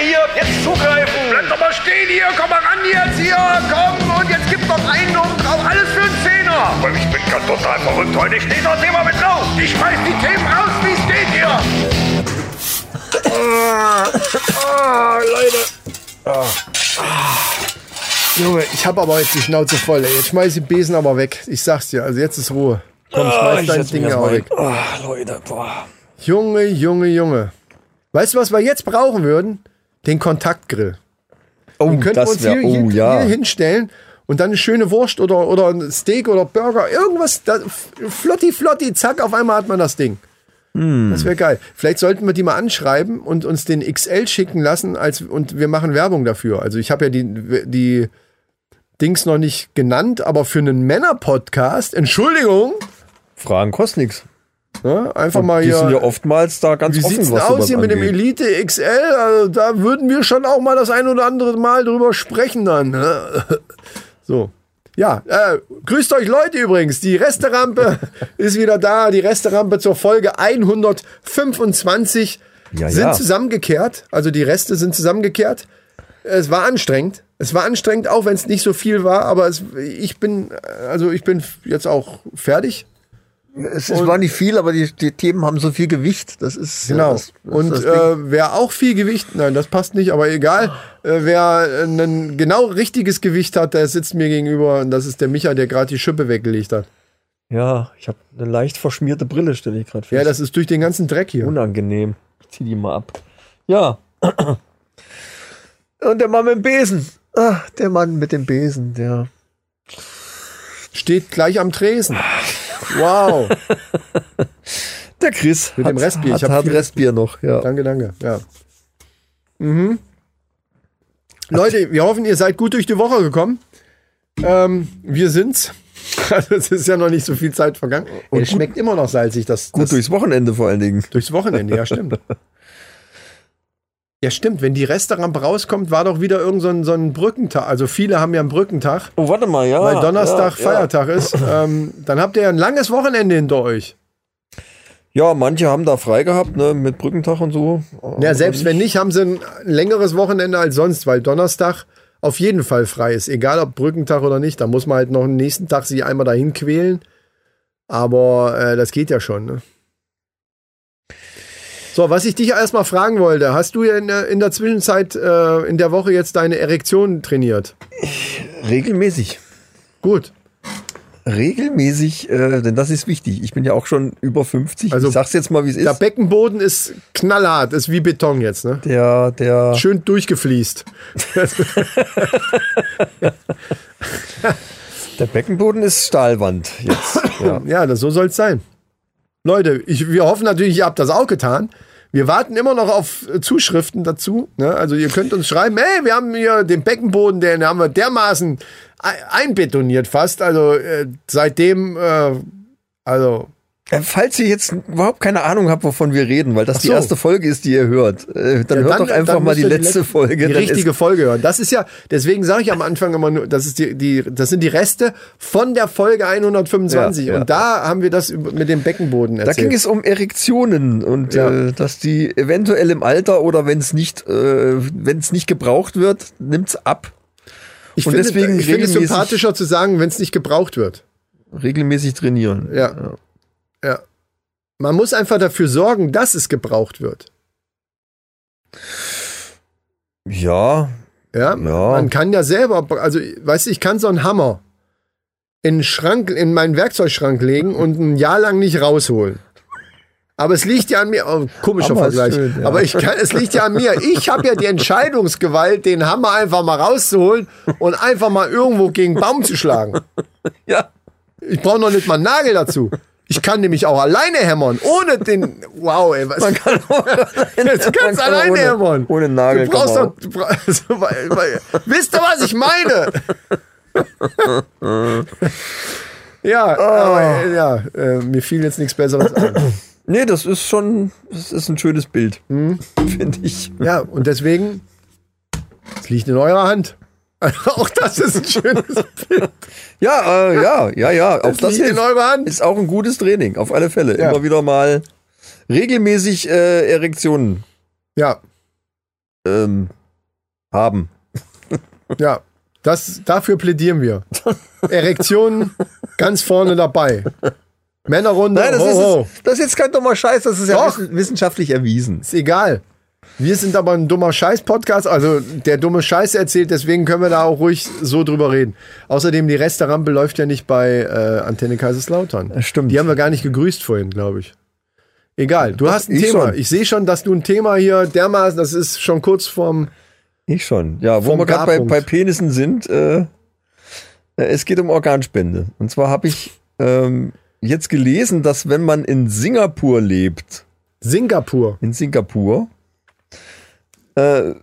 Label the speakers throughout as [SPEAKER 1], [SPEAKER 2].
[SPEAKER 1] hier, jetzt zugreifen.
[SPEAKER 2] Bleib doch mal stehen hier, komm mal ran jetzt hier, komm und jetzt gibt's noch einen und drauf, alles für einen Zehner.
[SPEAKER 1] Aber ich bin ganz total verrückt heute. Ich stehe das Thema mit drauf.
[SPEAKER 2] Ich schmeiß die Themen raus, wie es geht hier. Ah, Leute. Junge, ich hab aber jetzt die Schnauze voll. Ey. Jetzt schmeiß ich den Besen aber weg. Ich sag's dir, also jetzt ist Ruhe. Komm, schmeiß dein Ding aber weg.
[SPEAKER 3] Oh, Leute, boah.
[SPEAKER 2] Junge, Junge, Junge. Weißt du, was wir jetzt brauchen würden? Den Kontaktgrill.
[SPEAKER 3] Oh,
[SPEAKER 2] Den könnten wir
[SPEAKER 3] das
[SPEAKER 2] uns
[SPEAKER 3] wäre,
[SPEAKER 2] hier, hier,
[SPEAKER 3] oh ja.
[SPEAKER 2] hier hinstellen und dann eine schöne Wurst oder, oder ein Steak oder Burger, irgendwas, da, flotti, flotti, zack, auf einmal hat man das Ding.
[SPEAKER 3] Hm.
[SPEAKER 2] Das wäre geil. Vielleicht sollten wir die mal anschreiben und uns den XL schicken lassen als, und wir machen Werbung dafür. Also ich habe ja die, die Dings noch nicht genannt, aber für einen Männer-Podcast, Entschuldigung,
[SPEAKER 3] Fragen kostet nichts.
[SPEAKER 2] Ne, einfach mal
[SPEAKER 3] Die
[SPEAKER 2] hier.
[SPEAKER 3] sind ja oftmals da ganz
[SPEAKER 2] Wie
[SPEAKER 3] offen,
[SPEAKER 2] sieht's denn
[SPEAKER 3] was
[SPEAKER 2] aus hier mit dem
[SPEAKER 3] angeht.
[SPEAKER 2] Elite XL? Also, da würden wir schon auch mal das ein oder andere Mal drüber sprechen dann. ne? So. Ja, äh, grüßt euch Leute übrigens. Die Resterampe ist wieder da. Die Resterampe zur Folge 125
[SPEAKER 3] Ja,
[SPEAKER 2] sind
[SPEAKER 3] ja.
[SPEAKER 2] zusammengekehrt. Also die Reste sind zusammengekehrt. Es war anstrengend. Es war anstrengend, auch wenn es nicht so viel war. Aber es, ich bin, also ich bin jetzt auch fertig.
[SPEAKER 3] Es, es war nicht viel, aber die, die Themen haben so viel Gewicht. Das ist
[SPEAKER 2] Genau.
[SPEAKER 3] Das, das
[SPEAKER 2] und
[SPEAKER 3] ist
[SPEAKER 2] äh, wer auch viel Gewicht, nein, das passt nicht, aber egal, äh, wer ein genau richtiges Gewicht hat, der sitzt mir gegenüber und das ist der Micha, der gerade die Schippe weggelegt hat.
[SPEAKER 3] ja, ich habe eine leicht verschmierte Brille, stelle ich gerade fest.
[SPEAKER 2] Ja, das ist durch den ganzen Dreck hier.
[SPEAKER 3] unangenehm. Ich zieh die mal ab. Ja. Und der Mann mit dem Besen. Ah, der Mann mit dem Besen, der.
[SPEAKER 2] Steht gleich am Tresen. Wow.
[SPEAKER 3] Der Chris.
[SPEAKER 2] Mit dem Restbier. Ich
[SPEAKER 3] Hat,
[SPEAKER 2] hab
[SPEAKER 3] hat
[SPEAKER 2] viel-
[SPEAKER 3] Restbier noch, ja.
[SPEAKER 2] danke, danke. Ja. Mhm. Leute, wir hoffen, ihr seid gut durch die Woche gekommen. Ähm, wir sind's. Also es ist ja noch nicht so viel Zeit vergangen. Und es schmeckt immer noch salzig. Das,
[SPEAKER 3] Gut
[SPEAKER 2] das,
[SPEAKER 3] durchs Wochenende vor allen Dingen.
[SPEAKER 2] Durchs Wochenende, ja, stimmt. Ja, stimmt. Wenn die Resterampe rauskommt, war doch wieder irgend so ein, so ein Brückentag. Also viele haben ja einen Brückentag,
[SPEAKER 3] Oh, warte mal, ja.
[SPEAKER 2] weil Donnerstag
[SPEAKER 3] ja,
[SPEAKER 2] Feiertag ist. Ähm, dann habt ihr ja ein langes Wochenende hinter euch.
[SPEAKER 3] Ja. ja, manche haben da frei gehabt, ne, mit Brückentag und so.
[SPEAKER 2] Ja, selbst wenn nicht, haben sie ein längeres Wochenende als sonst, weil Donnerstag auf jeden Fall frei ist. Egal ob Brückentag oder nicht. Da muss man halt noch am nächsten Tag sich einmal dahin quälen. Aber äh, das geht ja schon, ne? So, was ich dich erstmal fragen wollte, hast du in der, in der Zwischenzeit äh, in der Woche jetzt deine Erektion trainiert?
[SPEAKER 3] Regelmäßig.
[SPEAKER 2] Gut.
[SPEAKER 3] Regelmäßig, äh, denn das ist wichtig. Ich bin ja auch schon über 50.
[SPEAKER 2] Also,
[SPEAKER 3] ich sag's jetzt mal, wie es
[SPEAKER 2] Der
[SPEAKER 3] ist.
[SPEAKER 2] Beckenboden ist knallhart, ist wie Beton jetzt, ne?
[SPEAKER 3] Der, der,
[SPEAKER 2] Schön durchgefließt.
[SPEAKER 3] der Beckenboden ist Stahlwand jetzt. Ja.
[SPEAKER 2] Ja, das, so soll es sein. Leute, ich, wir hoffen natürlich, ihr habt das auch getan. Wir warten immer noch auf äh, Zuschriften dazu. Ne? Also ihr könnt uns schreiben, hey, wir haben hier den Beckenboden, den haben wir dermaßen ei- einbetoniert fast. Also äh, seitdem, äh, also
[SPEAKER 3] Falls ihr jetzt überhaupt keine Ahnung habt, wovon wir reden, weil das
[SPEAKER 2] Ach
[SPEAKER 3] die
[SPEAKER 2] so.
[SPEAKER 3] erste Folge ist, die ihr hört, äh, dann
[SPEAKER 2] Ja,
[SPEAKER 3] hört doch einfach
[SPEAKER 2] dann
[SPEAKER 3] mal die letzte Folge.
[SPEAKER 2] Die
[SPEAKER 3] dann
[SPEAKER 2] richtige Folge hören. Das ist ja, deswegen sage ich am Anfang immer nur, das ist die, die, das sind die Reste von der Folge 125.
[SPEAKER 3] Ja, ja.
[SPEAKER 2] Und da haben wir das mit dem Beckenboden
[SPEAKER 3] da
[SPEAKER 2] erzählt.
[SPEAKER 3] ging es um Erektionen und äh, dass die eventuell im Alter oder wenn es nicht, äh, wenn es nicht gebraucht wird, nimmt's ab.
[SPEAKER 2] ich
[SPEAKER 3] und
[SPEAKER 2] finde,
[SPEAKER 3] deswegen
[SPEAKER 2] ich finde es sympathischer zu sagen, wenn es nicht gebraucht wird.
[SPEAKER 3] Regelmäßig trainieren.
[SPEAKER 2] Ja. Ja. Man muss einfach dafür sorgen, dass es gebraucht wird.
[SPEAKER 3] Ja,
[SPEAKER 2] Ja.
[SPEAKER 3] Ja.
[SPEAKER 2] Man kann ja selber, also, weißt du, ich kann so einen Hammer in Schrank, in meinen Werkzeugschrank legen und ein Jahr lang nicht rausholen. Aber es liegt ja an mir, oh, komischer
[SPEAKER 3] Hammer
[SPEAKER 2] Vergleich.
[SPEAKER 3] schön, ja.
[SPEAKER 2] Aber ich kann, es liegt ja an mir. Ich habe ja die Entscheidungsgewalt, den Hammer einfach mal rauszuholen und einfach mal irgendwo gegen einen Baum zu schlagen.
[SPEAKER 3] ja.
[SPEAKER 2] Ich brauche noch nicht mal einen Nagel dazu. Ich kann nämlich auch alleine hämmern, ohne den. Wow, ey, was,
[SPEAKER 3] Man kann auch,
[SPEAKER 2] du kannst alleine
[SPEAKER 3] ohne,
[SPEAKER 2] hämmern.
[SPEAKER 3] Ohne Nagel.
[SPEAKER 2] Du brauchst doch. Du bra also, weil, weil, wisst ihr, was ich meine? ja,
[SPEAKER 3] Oh.
[SPEAKER 2] aber, äh, ja äh, mir fiel jetzt nichts Besseres ein.
[SPEAKER 3] Nee, das ist schon, das ist ein schönes Bild,
[SPEAKER 2] Hm?
[SPEAKER 3] finde ich.
[SPEAKER 2] Ja, und deswegen, es liegt in eurer Hand. auch das ist ein schönes Bild.
[SPEAKER 3] Ja, äh, ja, ja, ja. Auch das
[SPEAKER 2] Hand.
[SPEAKER 3] ist auch ein gutes Training, auf alle Fälle.
[SPEAKER 2] Ja.
[SPEAKER 3] Immer wieder mal regelmäßig äh, Erektionen
[SPEAKER 2] Ja,
[SPEAKER 3] ähm, haben.
[SPEAKER 2] Ja, das, dafür plädieren wir. Erektionen ganz vorne dabei. Männerrunde,
[SPEAKER 3] Nein, das,
[SPEAKER 2] ho,
[SPEAKER 3] ist,
[SPEAKER 2] ho.
[SPEAKER 3] das ist jetzt kein dummer Scheiß, das ist ja
[SPEAKER 2] Doch.
[SPEAKER 3] wissenschaftlich erwiesen.
[SPEAKER 2] Ist egal. Wir sind aber ein dummer Scheiß-Podcast, also der dumme Scheiß erzählt, deswegen können wir da auch ruhig so drüber reden. Außerdem, die Resterampe läuft ja nicht bei äh, Antenne Kaiserslautern.
[SPEAKER 3] Das stimmt.
[SPEAKER 2] Die haben wir gar nicht gegrüßt vorhin, glaube ich. Egal, du hast ein
[SPEAKER 3] ich
[SPEAKER 2] Thema.
[SPEAKER 3] schon.
[SPEAKER 2] Ich sehe schon, dass du ein Thema hier dermaßen, das ist schon kurz vorm.
[SPEAKER 3] Ich schon. Ja, wo wir gerade bei, bei Penissen sind, äh, äh, es geht um Organspende. Und zwar habe ich ähm, jetzt gelesen, dass wenn man in Singapur lebt,
[SPEAKER 2] Singapur.
[SPEAKER 3] in Singapur, äh,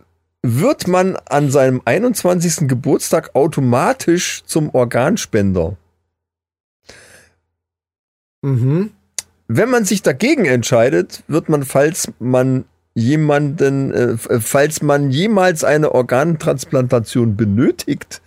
[SPEAKER 3] wird man an seinem 21. Geburtstag automatisch zum Organspender.
[SPEAKER 2] Mhm.
[SPEAKER 3] Wenn man sich dagegen entscheidet, wird man, falls man jemanden, äh, äh, falls man jemals eine Organtransplantation benötigt,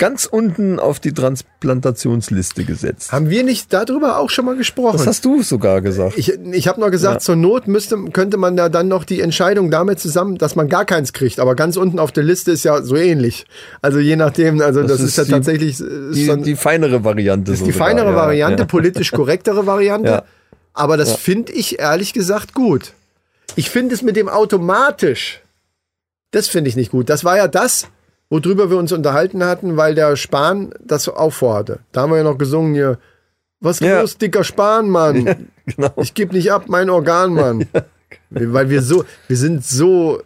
[SPEAKER 3] ganz unten auf die Transplantationsliste gesetzt.
[SPEAKER 2] Haben wir nicht darüber auch schon mal gesprochen?
[SPEAKER 3] Das hast du sogar gesagt.
[SPEAKER 2] Ich, ich habe noch gesagt,
[SPEAKER 3] Ja.
[SPEAKER 2] zur Not müsste, könnte man da dann noch die Entscheidung damit zusammen, dass man gar keins kriegt. Aber ganz unten auf der Liste ist ja so ähnlich. Also je nachdem, also das,
[SPEAKER 3] Das
[SPEAKER 2] ist, ja
[SPEAKER 3] die-
[SPEAKER 2] tatsächlich ist
[SPEAKER 3] die,
[SPEAKER 2] so,
[SPEAKER 3] die feinere Variante.
[SPEAKER 2] ist die
[SPEAKER 3] sogar,
[SPEAKER 2] feinere
[SPEAKER 3] ja,
[SPEAKER 2] Variante,
[SPEAKER 3] Ja.
[SPEAKER 2] politisch korrektere Variante. Aber das finde ich ehrlich gesagt gut. Ich finde es mit dem automatisch, das finde ich nicht gut. Das war ja das, worüber wir uns unterhalten hatten, weil der Spahn das auch vorhatte. Da haben wir ja noch gesungen hier, was
[SPEAKER 3] Ja.
[SPEAKER 2] los, dicker Spahn, Mann.
[SPEAKER 3] Genau.
[SPEAKER 2] Ich gebe nicht ab, mein Organ, Mann. Weil wir so, wir sind so,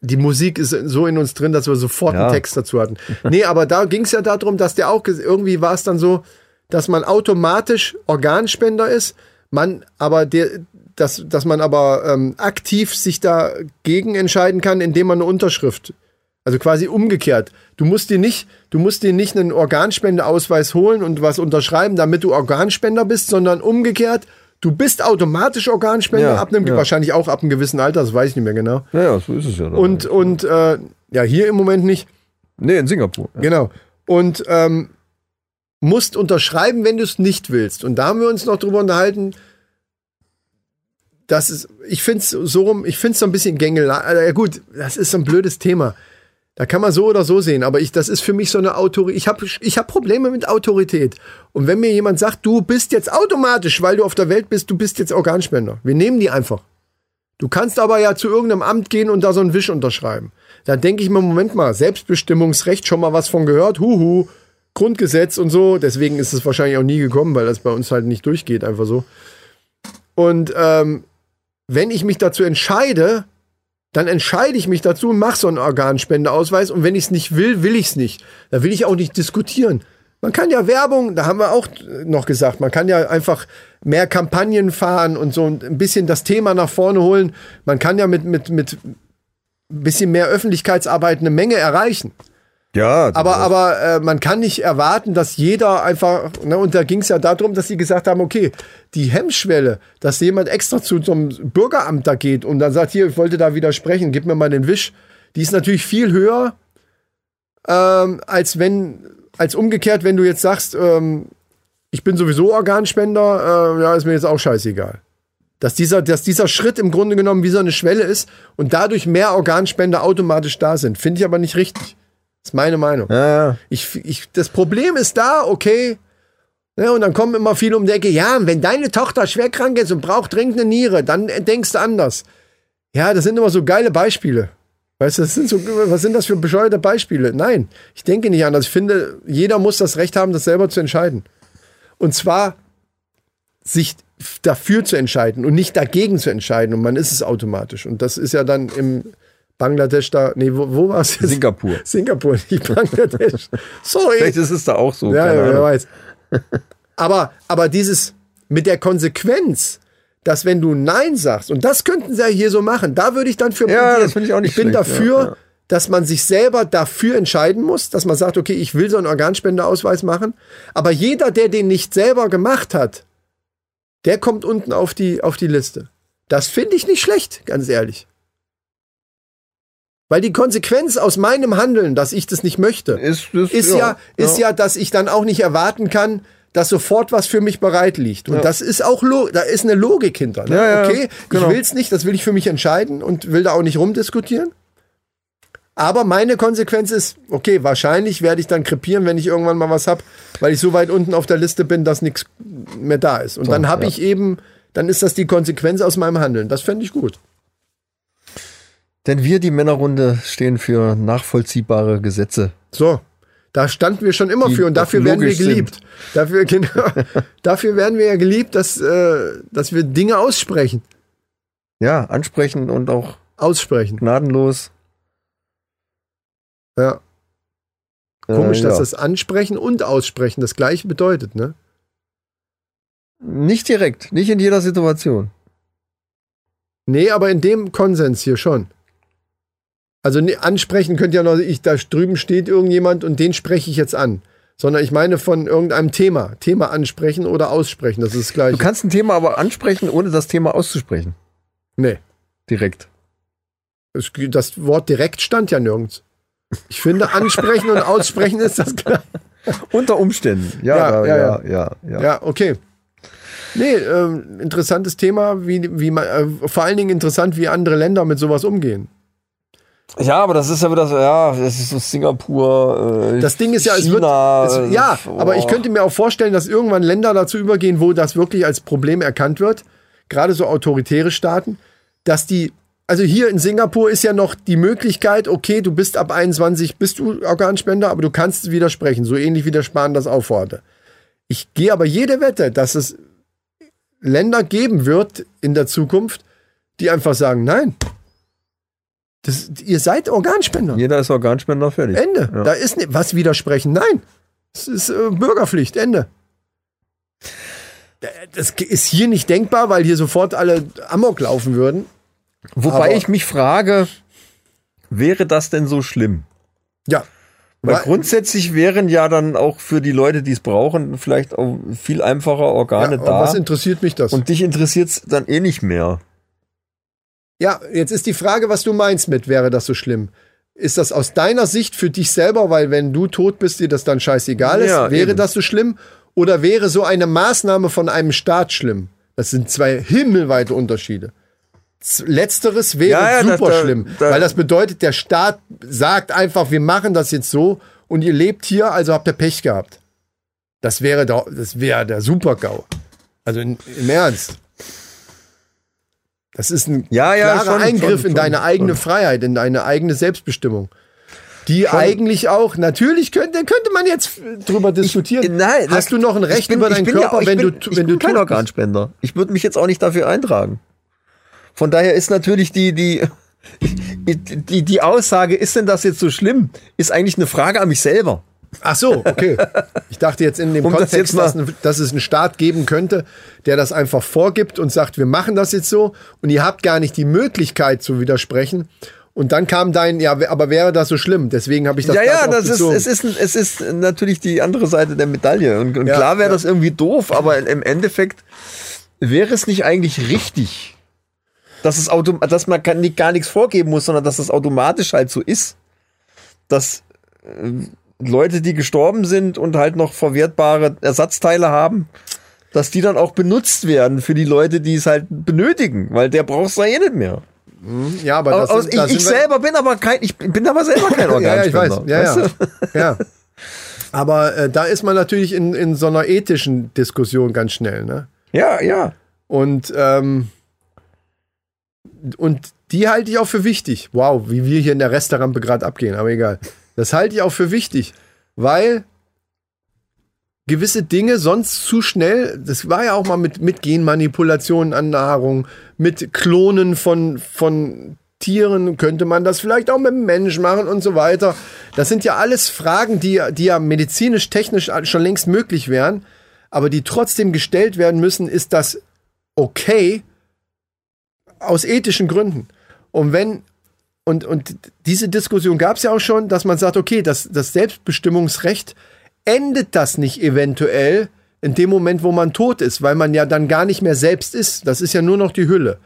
[SPEAKER 2] die Musik ist so in uns drin, dass wir sofort
[SPEAKER 3] Ja.
[SPEAKER 2] einen Text dazu hatten. Nee, aber da ging es ja darum, dass der auch, irgendwie war es dann so, dass man automatisch Organspender ist, man aber der, dass, dass man aber ähm, aktiv sich dagegen entscheiden kann, indem man eine Unterschrift also quasi umgekehrt. Du musst dir nicht, du musst dir nicht einen Organspendeausweis holen und was unterschreiben, damit du Organspender bist, sondern umgekehrt. Du bist automatisch Organspender
[SPEAKER 3] Ja,
[SPEAKER 2] ab einem,
[SPEAKER 3] ja.
[SPEAKER 2] wahrscheinlich auch ab einem gewissen Alter, das weiß ich nicht mehr genau.
[SPEAKER 3] Ja, ja, so ist es ja.
[SPEAKER 2] Und, und äh, ja, hier im Moment nicht.
[SPEAKER 3] nee, in Singapur. Ja.
[SPEAKER 2] Genau. Und ähm, musst unterschreiben, wenn du es nicht willst. Und da haben wir uns noch drüber unterhalten. Das ist, ich finde es so rum, ich finde es so ein bisschen Gängelei. Also, ja gut, das ist so ein blödes Thema. Da kann man so oder so sehen, aber ich, das ist für mich so eine Autorität. Ich habe ich hab Probleme mit Autorität. Und wenn mir jemand sagt, du bist jetzt automatisch, weil du auf der Welt bist, du bist jetzt Organspender. Wir nehmen die einfach. Du kannst aber ja zu irgendeinem Amt gehen und da so einen Wisch unterschreiben. Da denke ich mir, Moment mal, Selbstbestimmungsrecht, schon mal was von gehört, huhu, Grundgesetz und so. Deswegen ist es wahrscheinlich auch nie gekommen, weil das bei uns halt nicht durchgeht, einfach so. Und ähm, wenn ich mich dazu entscheide, dann entscheide ich mich dazu und mache so einen Organspendeausweis. Und wenn ich es nicht will, will ich es nicht. Da will ich auch nicht diskutieren. Man kann ja Werbung, da haben wir auch noch gesagt, man kann ja einfach mehr Kampagnen fahren und so ein bisschen das Thema nach vorne holen. Man kann ja mit, mit, mit ein bisschen mehr Öffentlichkeitsarbeit eine Menge erreichen.
[SPEAKER 3] Ja,
[SPEAKER 2] Aber, aber äh, man kann nicht erwarten, dass jeder einfach, ne, und da ging es ja darum, dass sie gesagt haben, okay, die Hemmschwelle, dass jemand extra zu so einem Bürgeramt da geht und dann sagt, hier, ich wollte da widersprechen, gib mir mal den Wisch, die ist natürlich viel höher, ähm, als wenn, als umgekehrt, wenn du jetzt sagst, ähm, ich bin sowieso Organspender, äh, ja, ist mir jetzt auch scheißegal. Dass dieser, dass dieser Schritt im Grunde genommen wie so eine Schwelle ist und dadurch mehr Organspender automatisch da sind. Finde ich aber nicht richtig. Ist meine Meinung.
[SPEAKER 3] ja, ja.
[SPEAKER 2] Ich, ich, das Problem ist da, okay. Ja, und dann kommen immer viele um die Ecke, ja, wenn deine Tochter schwer krank ist und braucht dringend eine Niere, dann denkst du anders. Ja, das sind immer so geile Beispiele. Weißt du, das sind so, was sind das für bescheuerte Beispiele? Nein, ich denke nicht anders. Ich finde, jeder muss das Recht haben, das selber zu entscheiden. Und zwar sich dafür zu entscheiden und nicht dagegen zu entscheiden. Und man ist es automatisch. Und das ist ja dann im Bangladesch da, nee, wo, wo war es jetzt?
[SPEAKER 3] Singapur.
[SPEAKER 2] Singapur, nicht Bangladesch. Sorry.
[SPEAKER 3] Vielleicht ist es da auch so.
[SPEAKER 2] Ja, ja, wer weiß. Aber, aber dieses mit der Konsequenz, dass wenn du Nein sagst, und das könnten sie ja hier so machen, da würde ich dann für
[SPEAKER 3] Ja,
[SPEAKER 2] plädieren.
[SPEAKER 3] das finde ich auch nicht
[SPEAKER 2] Ich bin
[SPEAKER 3] schlecht,
[SPEAKER 2] dafür,
[SPEAKER 3] ja, ja.
[SPEAKER 2] dass man sich selber dafür entscheiden muss, dass man sagt, okay, ich will so einen Organspendeausweis machen. Aber jeder, der den nicht selber gemacht hat, der kommt unten auf die, auf die Liste. Das finde ich nicht schlecht, ganz ehrlich. Weil die Konsequenz aus meinem Handeln, dass ich das nicht möchte,
[SPEAKER 3] Ist, ist,
[SPEAKER 2] ist ja, ist ja, dass ich dann auch nicht erwarten kann, dass sofort was für mich bereit liegt. Und
[SPEAKER 3] Ja.
[SPEAKER 2] das ist auch, da ist eine Logik hinter. Ne?
[SPEAKER 3] Ja, ja,
[SPEAKER 2] okay,
[SPEAKER 3] genau.
[SPEAKER 2] ich will es nicht, das will ich für mich entscheiden und will da auch nicht rumdiskutieren. Aber meine Konsequenz ist, okay, wahrscheinlich werde ich dann krepieren, wenn ich irgendwann mal was hab, weil ich so weit unten auf der Liste bin, dass nichts mehr da ist. Und dann habe
[SPEAKER 3] ja.
[SPEAKER 2] ich eben, dann ist das die Konsequenz aus meinem Handeln. Das fände ich gut.
[SPEAKER 3] Denn wir, die Männerrunde, stehen für nachvollziehbare Gesetze.
[SPEAKER 2] So. Da standen wir schon immer
[SPEAKER 3] Die
[SPEAKER 2] für und dafür werden wir geliebt. Dafür, genau, dafür werden wir ja geliebt, dass, äh, dass wir Dinge aussprechen.
[SPEAKER 3] Ja, ansprechen und auch
[SPEAKER 2] Aussprechen.
[SPEAKER 3] gnadenlos.
[SPEAKER 2] Ja. Komisch,
[SPEAKER 3] äh,
[SPEAKER 2] dass
[SPEAKER 3] ja.
[SPEAKER 2] das Ansprechen und Aussprechen das gleiche bedeutet, ne?
[SPEAKER 3] Nicht direkt, nicht in jeder Situation.
[SPEAKER 2] Nee, aber in dem Konsens hier schon. Also ansprechen könnt ja noch, ich, da drüben steht irgendjemand und den spreche ich jetzt an. Sondern ich meine von irgendeinem Thema. Thema ansprechen oder aussprechen, das ist das
[SPEAKER 3] Du kannst ein Thema aber ansprechen, ohne das Thema auszusprechen.
[SPEAKER 2] Nee,
[SPEAKER 3] Direkt.
[SPEAKER 2] das, das Wort direkt stand ja nirgends. Ich finde, ansprechen und aussprechen ist das gleiche.
[SPEAKER 3] Unter Umständen. Ja,
[SPEAKER 2] Ja,
[SPEAKER 3] ja,
[SPEAKER 2] ja,
[SPEAKER 3] ja, ja. ja,
[SPEAKER 2] Ja, okay. Nee, ähm, interessantes Thema, wie, wie man, äh, vor allen Dingen interessant, wie andere Länder mit sowas umgehen.
[SPEAKER 3] Ja, aber das ist ja wieder so, ja, das ist so Singapur. Äh,
[SPEAKER 2] Das Ding ist ja, es wird.
[SPEAKER 3] China,
[SPEAKER 2] Es, ja,
[SPEAKER 3] oh.
[SPEAKER 2] aber ich könnte mir auch vorstellen, dass irgendwann Länder dazu übergehen, wo das wirklich als Problem erkannt wird, gerade so autoritäre Staaten, dass die. Also hier in Singapur ist ja noch die Möglichkeit, okay, du bist ab 21, bist du Organspender, aber du kannst widersprechen, so ähnlich wie der Spahn das aufforderte. Ich gehe aber jede Wette, dass es Länder geben wird in der Zukunft, die einfach sagen, nein, das, ihr seid Organspender.
[SPEAKER 3] Jeder ist Organspender fertig.
[SPEAKER 2] Ende.
[SPEAKER 3] Ja.
[SPEAKER 2] Da ist nicht, was widersprechen. Nein. Es ist äh, Bürgerpflicht. Ende. Das ist hier nicht denkbar, weil hier sofort alle Amok laufen würden.
[SPEAKER 3] Wobei
[SPEAKER 2] aber-
[SPEAKER 3] ich mich frage, wäre das denn so schlimm?
[SPEAKER 2] Ja.
[SPEAKER 3] Weil
[SPEAKER 2] Weil-
[SPEAKER 3] grundsätzlich wären ja dann auch für die Leute, die es brauchen, vielleicht auch viel einfacher
[SPEAKER 2] ja
[SPEAKER 3] Organe
[SPEAKER 2] aber
[SPEAKER 3] da.
[SPEAKER 2] was interessiert mich das?
[SPEAKER 3] Und dich interessiert's dann eh nicht mehr.
[SPEAKER 2] Ja, jetzt ist die Frage, was du meinst mit, wäre das so schlimm? Ist das aus deiner Sicht für dich selber, weil wenn du tot bist, dir das dann scheißegal ist?
[SPEAKER 3] Ja,
[SPEAKER 2] wäre
[SPEAKER 3] eben.
[SPEAKER 2] das so schlimm? Oder wäre so eine Maßnahme von einem Staat schlimm? Das sind zwei himmelweite Unterschiede. Letzteres wäre
[SPEAKER 3] Ja, ja, das-
[SPEAKER 2] super
[SPEAKER 3] da-
[SPEAKER 2] schlimm,
[SPEAKER 3] da-
[SPEAKER 2] weil das bedeutet, der Staat sagt einfach, wir machen das jetzt so und ihr lebt hier, also habt ihr Pech gehabt. Das wäre doch, das wäre der Super-GAU. Also in, im Ernst. Das ist ein
[SPEAKER 3] Ja, ja,
[SPEAKER 2] klarer
[SPEAKER 3] schon,
[SPEAKER 2] Eingriff
[SPEAKER 3] schon,
[SPEAKER 2] in deine
[SPEAKER 3] schon,
[SPEAKER 2] eigene. Freiheit, in deine eigene Selbstbestimmung. Die eigentlich auch, natürlich könnte, könnte man jetzt drüber diskutieren.
[SPEAKER 3] Nein,
[SPEAKER 2] Hast du noch ein Recht
[SPEAKER 3] ich bin-
[SPEAKER 2] über
[SPEAKER 3] ich
[SPEAKER 2] deinen Körper,
[SPEAKER 3] ja, ich
[SPEAKER 2] wenn
[SPEAKER 3] bin,
[SPEAKER 2] du,
[SPEAKER 3] ich
[SPEAKER 2] wenn
[SPEAKER 3] bin
[SPEAKER 2] du
[SPEAKER 3] kein? Organspender. Ich würde mich jetzt auch nicht dafür eintragen. Von daher ist natürlich die, die, die, die Aussage, ist denn das jetzt so schlimm, ist eigentlich eine Frage an mich selber.
[SPEAKER 2] Ach so, okay. Ich dachte jetzt in dem
[SPEAKER 3] Um das
[SPEAKER 2] Kontext,
[SPEAKER 3] mal-
[SPEAKER 2] dass, dass es einen Staat geben könnte, der das einfach vorgibt und sagt, wir machen das jetzt so und ihr habt gar nicht die Möglichkeit zu widersprechen. Und dann kam dein, ja, aber wäre das so schlimm? Deswegen habe ich das
[SPEAKER 3] ja, ja, das ist, es ist, es ist natürlich die andere Seite der Medaille. Und, und
[SPEAKER 2] Ja,
[SPEAKER 3] klar wäre
[SPEAKER 2] ja.
[SPEAKER 3] das irgendwie doof, aber im Endeffekt wäre es nicht eigentlich richtig, dass, es autom dass man gar nichts vorgeben muss, sondern dass das automatisch halt so ist, dass äh, Leute, die gestorben sind und halt noch verwertbare Ersatzteile haben, dass die dann auch benutzt werden für die Leute, die es halt benötigen, weil der braucht es ja eh nicht mehr.
[SPEAKER 2] ja, aber das
[SPEAKER 3] Aus,
[SPEAKER 2] sind, da
[SPEAKER 3] ich ich selber bin aber kein, ich bin aber selber kein
[SPEAKER 2] ja, ja, ich weiß.
[SPEAKER 3] Organspender.
[SPEAKER 2] Ja, ja. ja. Aber äh, da ist man natürlich in, in so einer ethischen Diskussion ganz schnell, ne?
[SPEAKER 3] ja, ja.
[SPEAKER 2] Und, ähm, und die halte ich auch für wichtig. Wow, wie wir hier in der Restaurante gerade abgehen, aber egal. Das halte ich auch für wichtig, weil gewisse Dinge sonst zu schnell, das war ja auch mal mit, mit Genmanipulationen an Nahrung, mit Klonen von, von Tieren, könnte man das vielleicht auch mit dem Mensch machen und so weiter. Das sind ja alles Fragen, die, die ja medizinisch, technisch schon längst möglich wären, aber die trotzdem gestellt werden müssen, ist das okay aus ethischen Gründen. Und wenn und, und diese Diskussion gab es ja auch schon, dass man sagt, okay, das, das Selbstbestimmungsrecht endet das nicht eventuell in dem Moment, wo man tot ist, weil man ja dann gar nicht mehr selbst ist. Das ist ja nur noch die Hülle.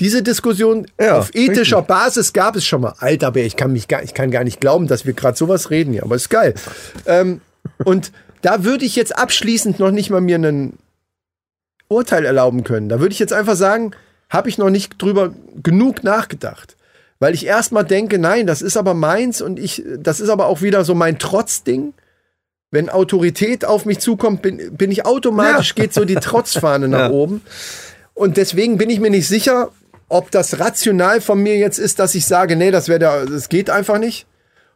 [SPEAKER 2] Diese Diskussion
[SPEAKER 3] Ja,
[SPEAKER 2] auf ethischer
[SPEAKER 3] richtig.
[SPEAKER 2] Basis gab es schon mal. Alter, aber ich kann mich gar, ich kann gar nicht glauben, dass wir gerade sowas reden hier, aber ist geil. ähm, und da würde ich jetzt abschließend noch nicht mal mir ein Urteil erlauben können. Da würde ich jetzt einfach sagen, habe ich noch nicht drüber genug nachgedacht. Weil ich erstmal denke, nein, das ist aber meins und ich, das ist aber auch wieder so mein Trotzding. Wenn Autorität auf mich zukommt, bin, bin ich automatisch, geht so die Trotzfahne nach
[SPEAKER 3] Ja.
[SPEAKER 2] oben. Und deswegen bin ich mir nicht sicher, ob das rational von mir jetzt ist, dass ich sage, nee, das wäre der, das geht einfach nicht.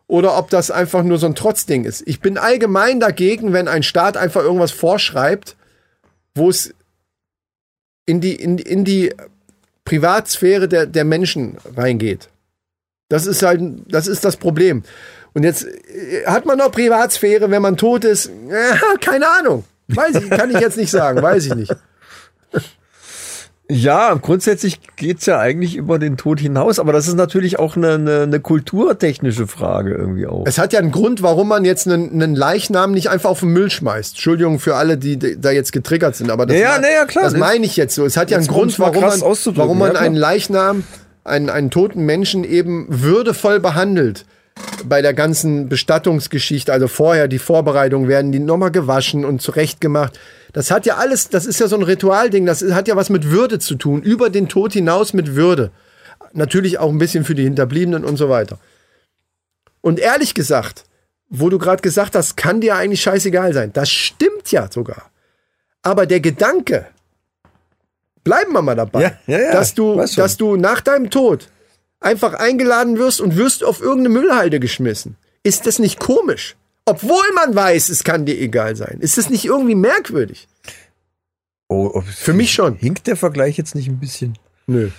[SPEAKER 2] Oder ob das einfach nur so ein Trotzding ist. Ich bin allgemein dagegen, wenn ein Staat einfach irgendwas vorschreibt, wo es in die, in, in die Privatsphäre der, der Menschen reingeht. Das ist halt, das ist das Problem. Und jetzt äh, hat man noch Privatsphäre, wenn man tot ist? Ja, keine Ahnung. Weiß ich, kann ich jetzt nicht sagen, weiß ich nicht.
[SPEAKER 3] Ja, grundsätzlich geht's ja eigentlich über den Tod hinaus, aber das ist natürlich auch eine, eine, eine kulturtechnische Frage irgendwie auch.
[SPEAKER 2] Es hat ja einen Grund, warum man jetzt einen, einen Leichnam nicht einfach auf den Müll schmeißt. Entschuldigung für alle, die die da jetzt getriggert sind, aber das,
[SPEAKER 3] Ja, na ja, klar.
[SPEAKER 2] das meine ich jetzt so. Es hat ja einen Grund, warum man, warum man
[SPEAKER 3] ja,
[SPEAKER 2] einen Leichnam, einen, einen toten Menschen eben würdevoll behandelt. Bei der ganzen Bestattungsgeschichte, also vorher die Vorbereitungen werden die nochmal gewaschen und zurechtgemacht. Das hat ja alles, das ist ja so ein Ritualding, das hat ja was mit Würde zu tun, über den Tod hinaus mit Würde. Natürlich auch ein bisschen für die Hinterbliebenen und so weiter. Und ehrlich gesagt, wo du gerade gesagt hast, kann dir eigentlich scheißegal sein. Das stimmt ja sogar. Aber der Gedanke, bleiben wir mal dabei,
[SPEAKER 3] Ja, ja,
[SPEAKER 2] dass, du, dass du nach deinem Tod einfach eingeladen wirst und wirst auf irgendeine Müllhalde geschmissen. Ist das nicht komisch? Obwohl man weiß, es kann dir egal sein. Ist das nicht irgendwie merkwürdig?
[SPEAKER 3] Oh,
[SPEAKER 2] Für mich schon.
[SPEAKER 3] Hinkt der Vergleich jetzt nicht ein bisschen?
[SPEAKER 2] Nö.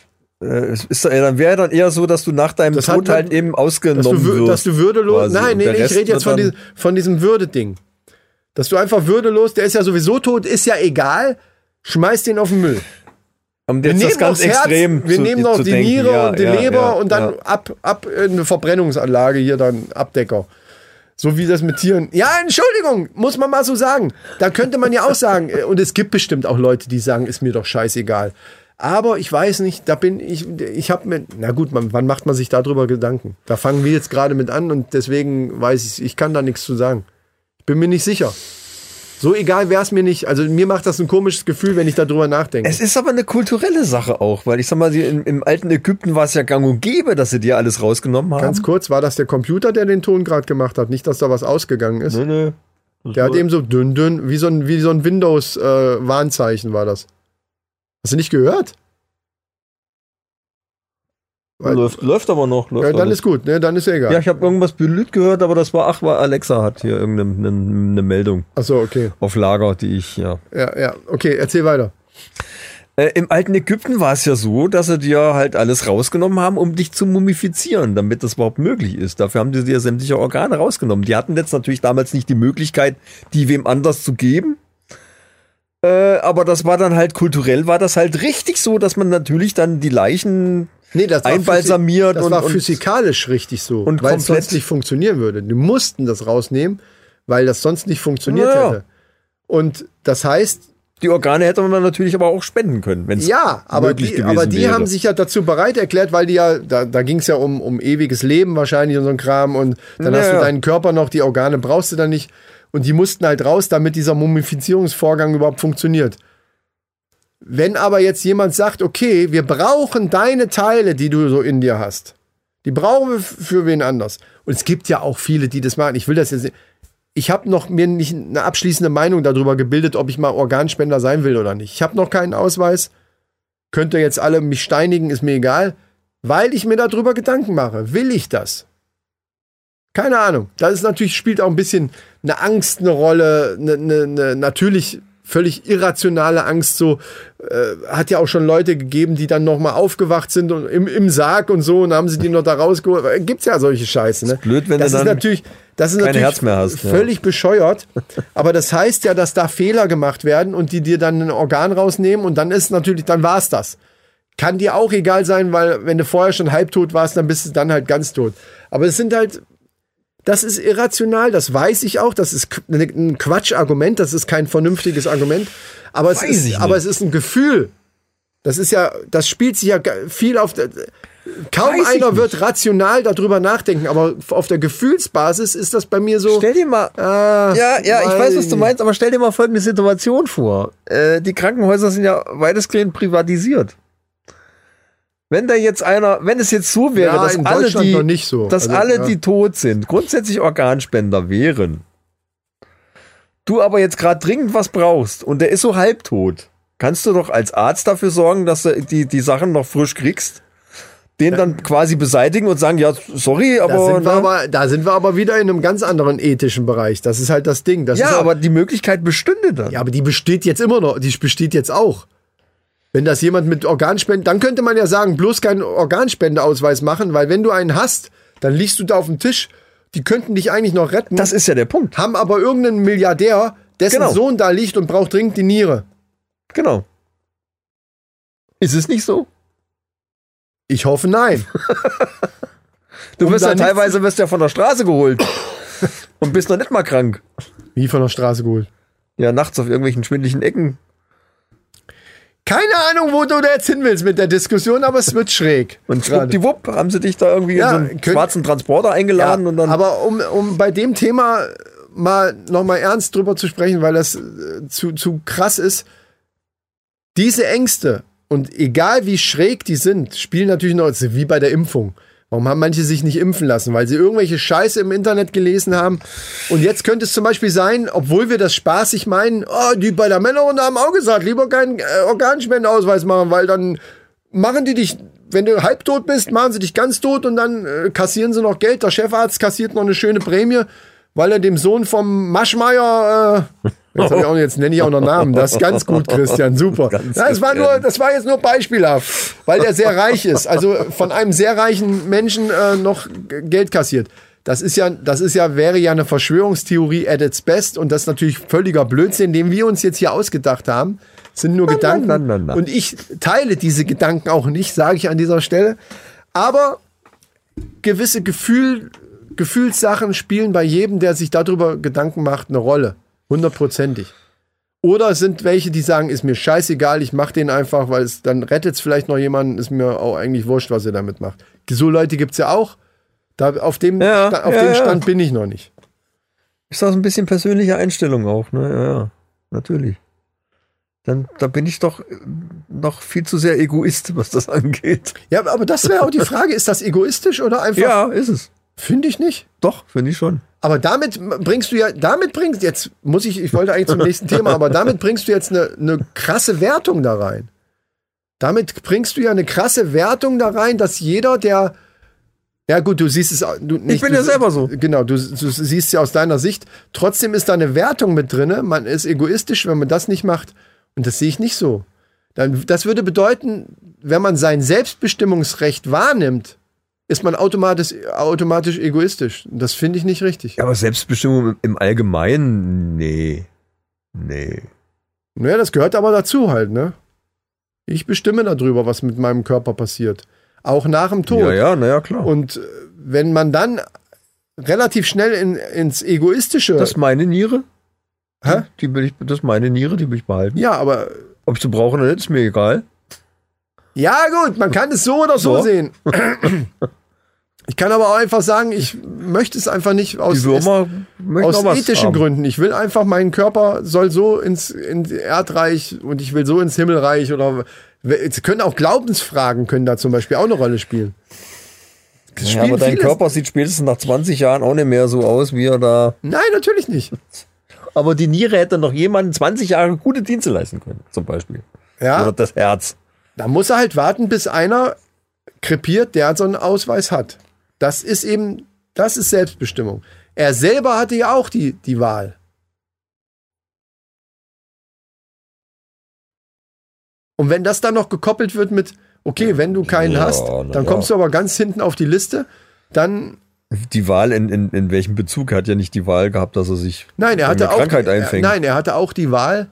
[SPEAKER 3] Äh, es ist, äh, dann wäre dann eher so, dass du nach deinem
[SPEAKER 2] Das
[SPEAKER 3] Tod halt eben
[SPEAKER 2] Dass
[SPEAKER 3] ausgenommen
[SPEAKER 2] du, wür-
[SPEAKER 3] wirst.
[SPEAKER 2] dass du würdelos.
[SPEAKER 3] quasi.
[SPEAKER 2] Nein, nee, nee, ich rede jetzt von, diesem, von diesem Würdeding. Dass du einfach würdelos, der ist ja sowieso tot, ist ja egal, schmeiß den auf den Müll.
[SPEAKER 3] Um
[SPEAKER 2] Wir
[SPEAKER 3] jetzt
[SPEAKER 2] nehmen
[SPEAKER 3] das ganz extrem
[SPEAKER 2] wir
[SPEAKER 3] zu,
[SPEAKER 2] nehmen noch die
[SPEAKER 3] denken.
[SPEAKER 2] Niere
[SPEAKER 3] Ja,
[SPEAKER 2] und die
[SPEAKER 3] ja,
[SPEAKER 2] Leber
[SPEAKER 3] ja,
[SPEAKER 2] und dann ab, ab in eine Verbrennungsanlage hier dann Abdecker. So wie das mit Tieren. Ja, Entschuldigung, muss man mal so sagen. Da könnte man ja auch sagen, äh, und es gibt bestimmt auch Leute, die sagen, ist mir doch scheißegal. Aber ich weiß nicht, da bin ich, ich habe mir, na gut, man, wann macht man sich darüber Gedanken? Da fangen wir jetzt gerade mit an und deswegen weiß ich, ich kann da nichts zu sagen. Ich bin mir nicht sicher. So egal wäre es mir nicht. Also mir macht das ein komisches Gefühl, wenn ich darüber nachdenke.
[SPEAKER 3] Es ist aber eine kulturelle Sache auch, weil ich sag mal, im, im alten Ägypten war es ja gang und gäbe, dass sie dir alles rausgenommen haben.
[SPEAKER 2] Ganz kurz, war das der Computer, der den Ton gerade gemacht hat? Nicht, dass da was ausgegangen ist.
[SPEAKER 3] Nö, nö.
[SPEAKER 2] Der hat eben so dünn, dünn, wie so ein, wie so ein Windows-Warnzeichen war das. Hast du nicht gehört? Weil-
[SPEAKER 3] läuft, läuft aber noch. Läuft
[SPEAKER 2] Ja, dann
[SPEAKER 3] alles.
[SPEAKER 2] ist gut, ne? Dann ist ja egal.
[SPEAKER 3] ja, ich habe irgendwas Blüt gehört, aber das war, ach, war Alexa hat hier irgendeine eine, eine Meldung
[SPEAKER 2] Achso, okay.
[SPEAKER 3] auf Lager, die ich, ja.
[SPEAKER 2] Ja, ja. Okay, erzähl weiter.
[SPEAKER 3] Äh, Im alten Ägypten war es ja so, dass sie dir halt alles rausgenommen haben, um dich zu mumifizieren, damit das überhaupt möglich ist. Dafür haben sie dir sämtliche Organe rausgenommen. Die hatten jetzt natürlich damals nicht die Möglichkeit, die wem anders zu geben. Äh, aber das war dann halt kulturell, war das halt richtig so, dass man natürlich dann die Leichen
[SPEAKER 2] Nee, das war
[SPEAKER 3] Einbalsamiert
[SPEAKER 2] Das
[SPEAKER 3] und-
[SPEAKER 2] war
[SPEAKER 3] und-
[SPEAKER 2] physikalisch richtig so,
[SPEAKER 3] und
[SPEAKER 2] weil es sonst nicht funktionieren würde. Die mussten das rausnehmen, weil das sonst nicht funktioniert
[SPEAKER 3] Naja.
[SPEAKER 2] hätte. Und das heißt,
[SPEAKER 3] Die Organe hätte man natürlich aber auch spenden können, wenn es
[SPEAKER 2] Ja, aber
[SPEAKER 3] möglich
[SPEAKER 2] die,
[SPEAKER 3] gewesen
[SPEAKER 2] aber die
[SPEAKER 3] wäre.
[SPEAKER 2] haben sich ja dazu bereit erklärt, weil die ja, da, da ging es ja um, um ewiges Leben wahrscheinlich und so ein Kram und dann
[SPEAKER 3] Ja,
[SPEAKER 2] hast du
[SPEAKER 3] ja.
[SPEAKER 2] deinen Körper noch, die Organe brauchst du dann nicht und die mussten halt raus, damit dieser Mumifizierungsvorgang überhaupt funktioniert. Wenn aber jetzt jemand sagt, okay, wir brauchen deine Teile, die du so in dir hast, die brauchen wir für wen anders. Und es gibt ja auch viele, die das machen. Ich will das jetzt nicht. Ich habe noch mir nicht eine abschließende Meinung darüber gebildet, ob ich mal Organspender sein will oder nicht. Ich habe noch keinen Ausweis. Könnt ihr jetzt alle mich steinigen, ist mir egal. Weil ich mir darüber Gedanken mache. Will ich das? Keine Ahnung. Da ist natürlich, spielt auch ein bisschen eine Angst eine Rolle, eine, eine, eine natürlich völlig irrationale Angst. So äh, hat ja auch schon Leute gegeben, die dann nochmal aufgewacht sind und im, im Sarg und so und haben sie die noch da rausgeholt. Äh, Gibt's ja solche Scheiße. Ne?
[SPEAKER 3] blöd, wenn
[SPEAKER 2] das
[SPEAKER 3] du
[SPEAKER 2] ist
[SPEAKER 3] dann
[SPEAKER 2] natürlich, das ist natürlich
[SPEAKER 3] Herz mehr hast, ja.
[SPEAKER 2] völlig bescheuert. Aber das heißt ja, dass da Fehler gemacht werden und die dir dann ein Organ rausnehmen und dann ist natürlich, dann war's das. Kann dir auch egal sein, weil wenn du vorher schon halbtot warst, dann bist du dann halt ganz tot. Aber es sind halt, das ist irrational, das weiß ich auch, das ist ne- ein Quatschargument, das ist kein vernünftiges Argument. Aber es,
[SPEAKER 3] Weiß
[SPEAKER 2] ist, aber es ist ein Gefühl. Das ist ja, das spielt sich ja viel auf der. Kaum
[SPEAKER 3] Weiß
[SPEAKER 2] einer wird rational darüber nachdenken, aber auf der Gefühlsbasis ist das bei mir so.
[SPEAKER 3] Stell dir mal.
[SPEAKER 2] Ah,
[SPEAKER 3] ja, ja, ich weiß, was du meinst, aber stell dir mal folgende Situation vor. Äh, die Krankenhäuser sind ja weitestgehend privatisiert. Wenn da jetzt einer, wenn es jetzt so wäre,
[SPEAKER 2] Ja,
[SPEAKER 3] dass alle die,
[SPEAKER 2] so.
[SPEAKER 3] dass
[SPEAKER 2] Also,
[SPEAKER 3] alle,
[SPEAKER 2] ja.
[SPEAKER 3] die tot sind, grundsätzlich Organspender wären. Du aber jetzt gerade dringend was brauchst und der ist so halbtot, kannst du doch als Arzt dafür sorgen, dass du die, die Sachen noch frisch kriegst, den dann quasi beseitigen und sagen, ja, sorry,
[SPEAKER 2] Da
[SPEAKER 3] aber,
[SPEAKER 2] sind, wir
[SPEAKER 3] ne?
[SPEAKER 2] aber, da sind wir aber wieder in einem ganz anderen ethischen Bereich. Das ist halt das Ding. Das
[SPEAKER 3] ja, aber die Möglichkeit bestünde dann.
[SPEAKER 2] Ja, aber die besteht jetzt immer noch. Die besteht jetzt auch. Wenn das jemand mit Organspenden, dann könnte man ja sagen, bloß keinen Organspendeausweis machen, weil wenn du einen hast, dann liegst du da auf dem Tisch. Die könnten dich eigentlich noch retten,
[SPEAKER 3] Das ist ja der Punkt.
[SPEAKER 2] haben aber irgendeinen Milliardär, dessen
[SPEAKER 3] Genau.
[SPEAKER 2] Sohn da liegt und braucht dringend die Niere.
[SPEAKER 3] Genau. Ist es nicht so?
[SPEAKER 2] Ich hoffe nein.
[SPEAKER 3] Du wirst ja teilweise wirst ja von der Straße geholt und bist noch nicht mal krank.
[SPEAKER 2] Wie von der Straße geholt.
[SPEAKER 3] Ja, nachts auf irgendwelchen schwindlichen Ecken.
[SPEAKER 2] Keine Ahnung, wo du da jetzt hin willst mit der Diskussion, aber es wird schräg.
[SPEAKER 3] Und schwuppdiwupp haben sie dich da irgendwie
[SPEAKER 2] Ja,
[SPEAKER 3] in so einen schwarzen Transporter eingeladen und dann.
[SPEAKER 2] aber um, um bei dem Thema mal nochmal ernst drüber zu sprechen, weil das äh, zu, zu krass ist. Diese Ängste und egal wie schräg die sind, spielen natürlich noch, wie bei der Impfung. Warum haben manche sich nicht impfen lassen? Weil sie irgendwelche Scheiße im Internet gelesen haben. Und jetzt könnte es zum Beispiel sein, obwohl wir das spaßig meinen, oh, die bei der Männerrunde haben auch gesagt, lieber keinen äh, Organspendeausweis machen, weil dann machen die dich, wenn du halbtot bist, machen sie dich ganz tot und dann äh, kassieren sie noch Geld. Der Chefarzt kassiert noch eine schöne Prämie, weil er dem Sohn vom Maschmeier, äh, jetzt, ich auch, jetzt nenne ich auch noch Namen, das ist ganz gut, Christian, super. Ja, das, war nur, das war jetzt nur beispielhaft, weil er sehr reich ist, also von einem sehr reichen Menschen äh, noch Geld kassiert. Das ist ja, das ist ja, wäre ja eine Verschwörungstheorie at its best und das ist natürlich völliger Blödsinn, den wir uns jetzt hier ausgedacht haben. Das sind nur Gedanken.
[SPEAKER 3] na, na, na.
[SPEAKER 2] Und ich teile diese Gedanken auch nicht, sage ich an dieser Stelle. Aber gewisse Gefühl, Gefühlssachen spielen bei jedem, der sich darüber Gedanken macht, eine Rolle. Hundertprozentig. Oder es sind welche, die sagen, ist mir scheißegal, ich mach den einfach, weil es dann rettet es vielleicht noch jemanden, ist mir auch eigentlich wurscht, was ihr damit macht. So Leute gibt's ja auch. Da, auf dem,
[SPEAKER 3] Ja,
[SPEAKER 2] Sta- auf
[SPEAKER 3] ja,
[SPEAKER 2] dem
[SPEAKER 3] ja.
[SPEAKER 2] Stand bin ich noch nicht.
[SPEAKER 3] ist das ein bisschen persönliche Einstellung auch, ne? Ja, ja, natürlich. Dann, da bin ich doch äh, noch viel zu sehr Egoist, was das angeht.
[SPEAKER 2] Ja, aber das wäre auch die Frage, ist das egoistisch oder einfach?
[SPEAKER 3] Ja, ist es.
[SPEAKER 2] Finde ich nicht.
[SPEAKER 3] Doch, finde ich schon.
[SPEAKER 2] Aber damit bringst du ja, damit bringst jetzt, muss ich, ich wollte eigentlich zum nächsten Thema, aber damit bringst du jetzt eine, eine krasse Wertung da rein. Damit bringst du ja eine krasse Wertung da rein, dass jeder, der, ja gut, du siehst es, du nicht.
[SPEAKER 3] bin
[SPEAKER 2] du,
[SPEAKER 3] ja selber so.
[SPEAKER 2] Genau, du, du siehst ja aus deiner Sicht. Trotzdem ist da eine Wertung mit drinne. Man ist egoistisch, wenn man das nicht macht. Und das sehe ich nicht so. Dann, das würde bedeuten, wenn man sein Selbstbestimmungsrecht wahrnimmt, ist man automatisch, automatisch egoistisch. Das finde ich nicht richtig.
[SPEAKER 3] Ja, aber Selbstbestimmung im Allgemeinen, nee. Nee.
[SPEAKER 2] Naja, das gehört aber dazu halt, ne? Ich bestimme darüber, was mit meinem Körper passiert. Auch nach dem Tod.
[SPEAKER 3] Ja, ja, naja, klar.
[SPEAKER 2] Und äh, wenn man dann relativ schnell in, ins Egoistische.
[SPEAKER 3] das ist meine Niere.
[SPEAKER 2] Hä?
[SPEAKER 3] Die will ich, das ist meine Niere, die will ich behalten.
[SPEAKER 2] ja, aber.
[SPEAKER 3] Ob ich sie brauche oder nicht, ist mir egal.
[SPEAKER 2] Ja, gut, man kann es so oder so,
[SPEAKER 3] So.
[SPEAKER 2] sehen. Ich kann aber auch einfach sagen, ich möchte es einfach nicht aus,
[SPEAKER 3] Würmer
[SPEAKER 2] aus ethischen
[SPEAKER 3] haben.
[SPEAKER 2] Gründen. Ich will einfach, mein Körper soll so ins, ins Erdreich und ich will so ins Himmelreich oder es können auch Glaubensfragen können da zum Beispiel auch eine Rolle spielen.
[SPEAKER 3] Ja, aber dein
[SPEAKER 2] vieles-
[SPEAKER 3] Körper sieht spätestens nach 20 Jahren auch nicht mehr so aus, wie er da.
[SPEAKER 2] Nein, natürlich nicht.
[SPEAKER 3] Aber die Niere hätte noch jemanden 20 Jahre gute Dienste leisten können, zum Beispiel.
[SPEAKER 2] Ja,
[SPEAKER 3] Oder das Herz.
[SPEAKER 2] Da muss er halt warten, bis einer krepiert, der so einen Ausweis hat. Das ist eben, das ist Selbstbestimmung. Er selber hatte ja auch die, die Wahl. Und wenn das dann noch gekoppelt wird mit, okay, wenn du keinen
[SPEAKER 3] Ja,
[SPEAKER 2] hast, dann
[SPEAKER 3] ja.
[SPEAKER 2] kommst du aber ganz hinten auf die Liste, dann,
[SPEAKER 3] Die Wahl in, in, in welchem Bezug? Er hat ja nicht die Wahl gehabt, dass er sich
[SPEAKER 2] nein, er hatte
[SPEAKER 3] eine
[SPEAKER 2] auch,
[SPEAKER 3] Krankheit
[SPEAKER 2] die,
[SPEAKER 3] einfängt.
[SPEAKER 2] nein, er hatte auch die Wahl,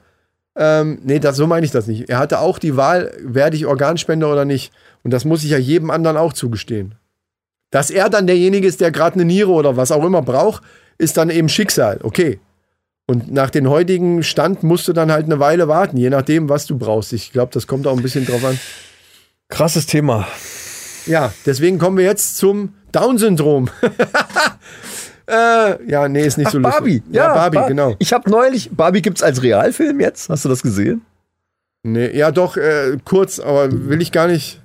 [SPEAKER 2] ähm, nee, das, so meine ich das nicht. Er hatte auch die Wahl, werde ich Organspender oder nicht. Und das muss ich ja jedem anderen auch zugestehen. Dass er dann derjenige ist, der gerade eine Niere oder was auch immer braucht, ist dann eben Schicksal. Okay. Und nach dem heutigen Stand musst du dann halt eine Weile warten, je nachdem, was du brauchst. Ich glaube, das kommt auch ein bisschen drauf an.
[SPEAKER 3] Krasses Thema.
[SPEAKER 2] Ja, deswegen kommen wir jetzt zum Down-Syndrom. äh, ja, nee, ist nicht so lustig.
[SPEAKER 3] Barbie.
[SPEAKER 2] Ja, Barbie,
[SPEAKER 3] Bar-
[SPEAKER 2] genau.
[SPEAKER 3] Ich habe neulich, Barbie gibt's als Realfilm jetzt. Hast du das gesehen?
[SPEAKER 2] Nee, ja, doch, äh, kurz, aber will ich gar nicht.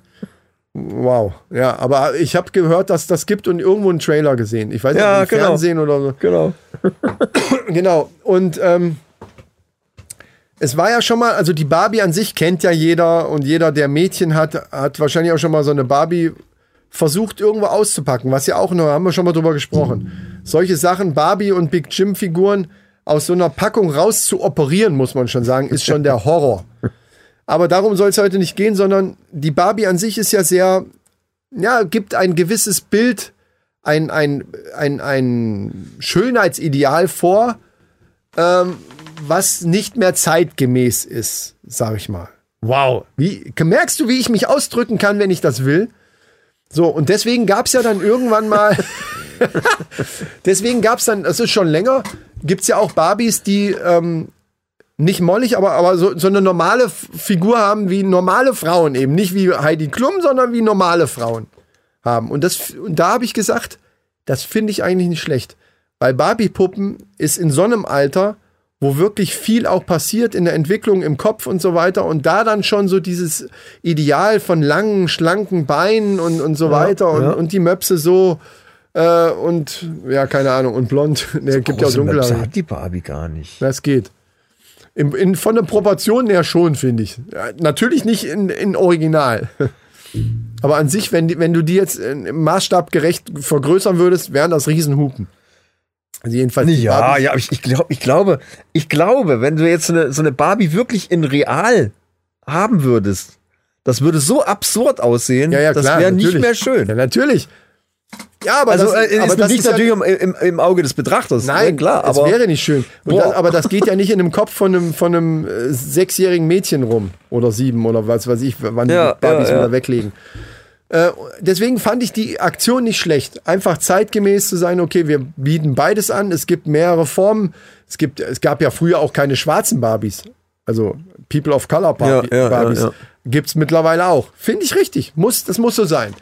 [SPEAKER 2] Wow. Ja, aber ich habe gehört, dass das gibt und irgendwo einen Trailer gesehen. Ich weiß nicht,
[SPEAKER 3] Ja,
[SPEAKER 2] im
[SPEAKER 3] genau.
[SPEAKER 2] Fernsehen oder so.
[SPEAKER 3] Genau.
[SPEAKER 2] Genau. Und ähm, es war ja schon mal, also die Barbie an sich kennt ja jeder und jeder, der Mädchen hat, hat wahrscheinlich auch schon mal so eine Barbie versucht irgendwo auszupacken, was ja auch noch, haben wir schon mal drüber gesprochen. Solche Sachen, Barbie und Big Jim Figuren aus so einer Packung raus zu operieren, muss man schon sagen, ist schon der Horror. Aber darum soll es heute nicht gehen, sondern die Barbie an sich ist ja sehr, ja, gibt ein gewisses Bild, ein, ein, ein, ein Schönheitsideal vor, ähm, was nicht mehr zeitgemäß ist, sag ich mal. Wow. Wie, merkst du, wie ich mich ausdrücken kann, wenn ich das will? So, und deswegen gab es ja dann irgendwann mal, deswegen gab es dann, das ist schon länger, gibt es ja auch Barbies, die ähm, nicht mollig, aber, aber so, so eine normale F- Figur haben wie normale Frauen eben. Nicht wie Heidi Klum, sondern wie normale Frauen haben. Und, das, und da habe ich gesagt, das finde ich eigentlich nicht schlecht. Weil Barbie-Puppen ist in so einem Alter, wo wirklich viel auch passiert in der Entwicklung im Kopf und so weiter. Und da dann schon so dieses Ideal von langen, schlanken Beinen und, und so weiter und,
[SPEAKER 3] ja.
[SPEAKER 2] und die Möpse so äh, und ja, keine Ahnung, und blond. Ne, gibt ja
[SPEAKER 3] Große Möpse hat die Barbie gar nicht.
[SPEAKER 2] Das geht. In, in, von den Proportionen her schon, finde ich. Ja, natürlich nicht in, in Original. Aber an sich, wenn, wenn du die jetzt im Maßstab gerecht vergrößern würdest, wären das Riesenhupen. Also jedenfalls
[SPEAKER 3] Ja,
[SPEAKER 2] Barbies.
[SPEAKER 3] ja, ich, ich, glaub, ich glaube, ich glaube, wenn du jetzt so eine, so eine Barbie wirklich in real haben würdest, das würde so absurd aussehen,
[SPEAKER 2] ja, ja,
[SPEAKER 3] das wäre nicht
[SPEAKER 2] natürlich.
[SPEAKER 3] mehr schön.
[SPEAKER 2] Ja, natürlich. Ja, aber
[SPEAKER 3] also
[SPEAKER 2] das,
[SPEAKER 3] äh,
[SPEAKER 2] aber das
[SPEAKER 3] liegt
[SPEAKER 2] ist ja-
[SPEAKER 3] natürlich im, im, Auge des Betrachters.
[SPEAKER 2] Nein,
[SPEAKER 3] ne, klar,
[SPEAKER 2] es
[SPEAKER 3] aber
[SPEAKER 2] wäre nicht schön. Das, aber das geht ja nicht in dem Kopf von einem, von einem äh, sechsjährigen Mädchen rum. Oder sieben oder was weiß ich, wann
[SPEAKER 3] Ja,
[SPEAKER 2] die Barbies
[SPEAKER 3] ja, ja.
[SPEAKER 2] wieder weglegen. Äh, deswegen fand ich die Aktion nicht schlecht. Einfach zeitgemäß zu sein, okay, wir bieten beides an. Es gibt mehrere Formen. Es, gibt, es gab ja früher auch keine schwarzen Barbies. Also People of Color Barbie,
[SPEAKER 3] Ja, ja,
[SPEAKER 2] Barbies.
[SPEAKER 3] ja.
[SPEAKER 2] Gibt es mittlerweile auch. Finde ich richtig. Muss, das muss so sein.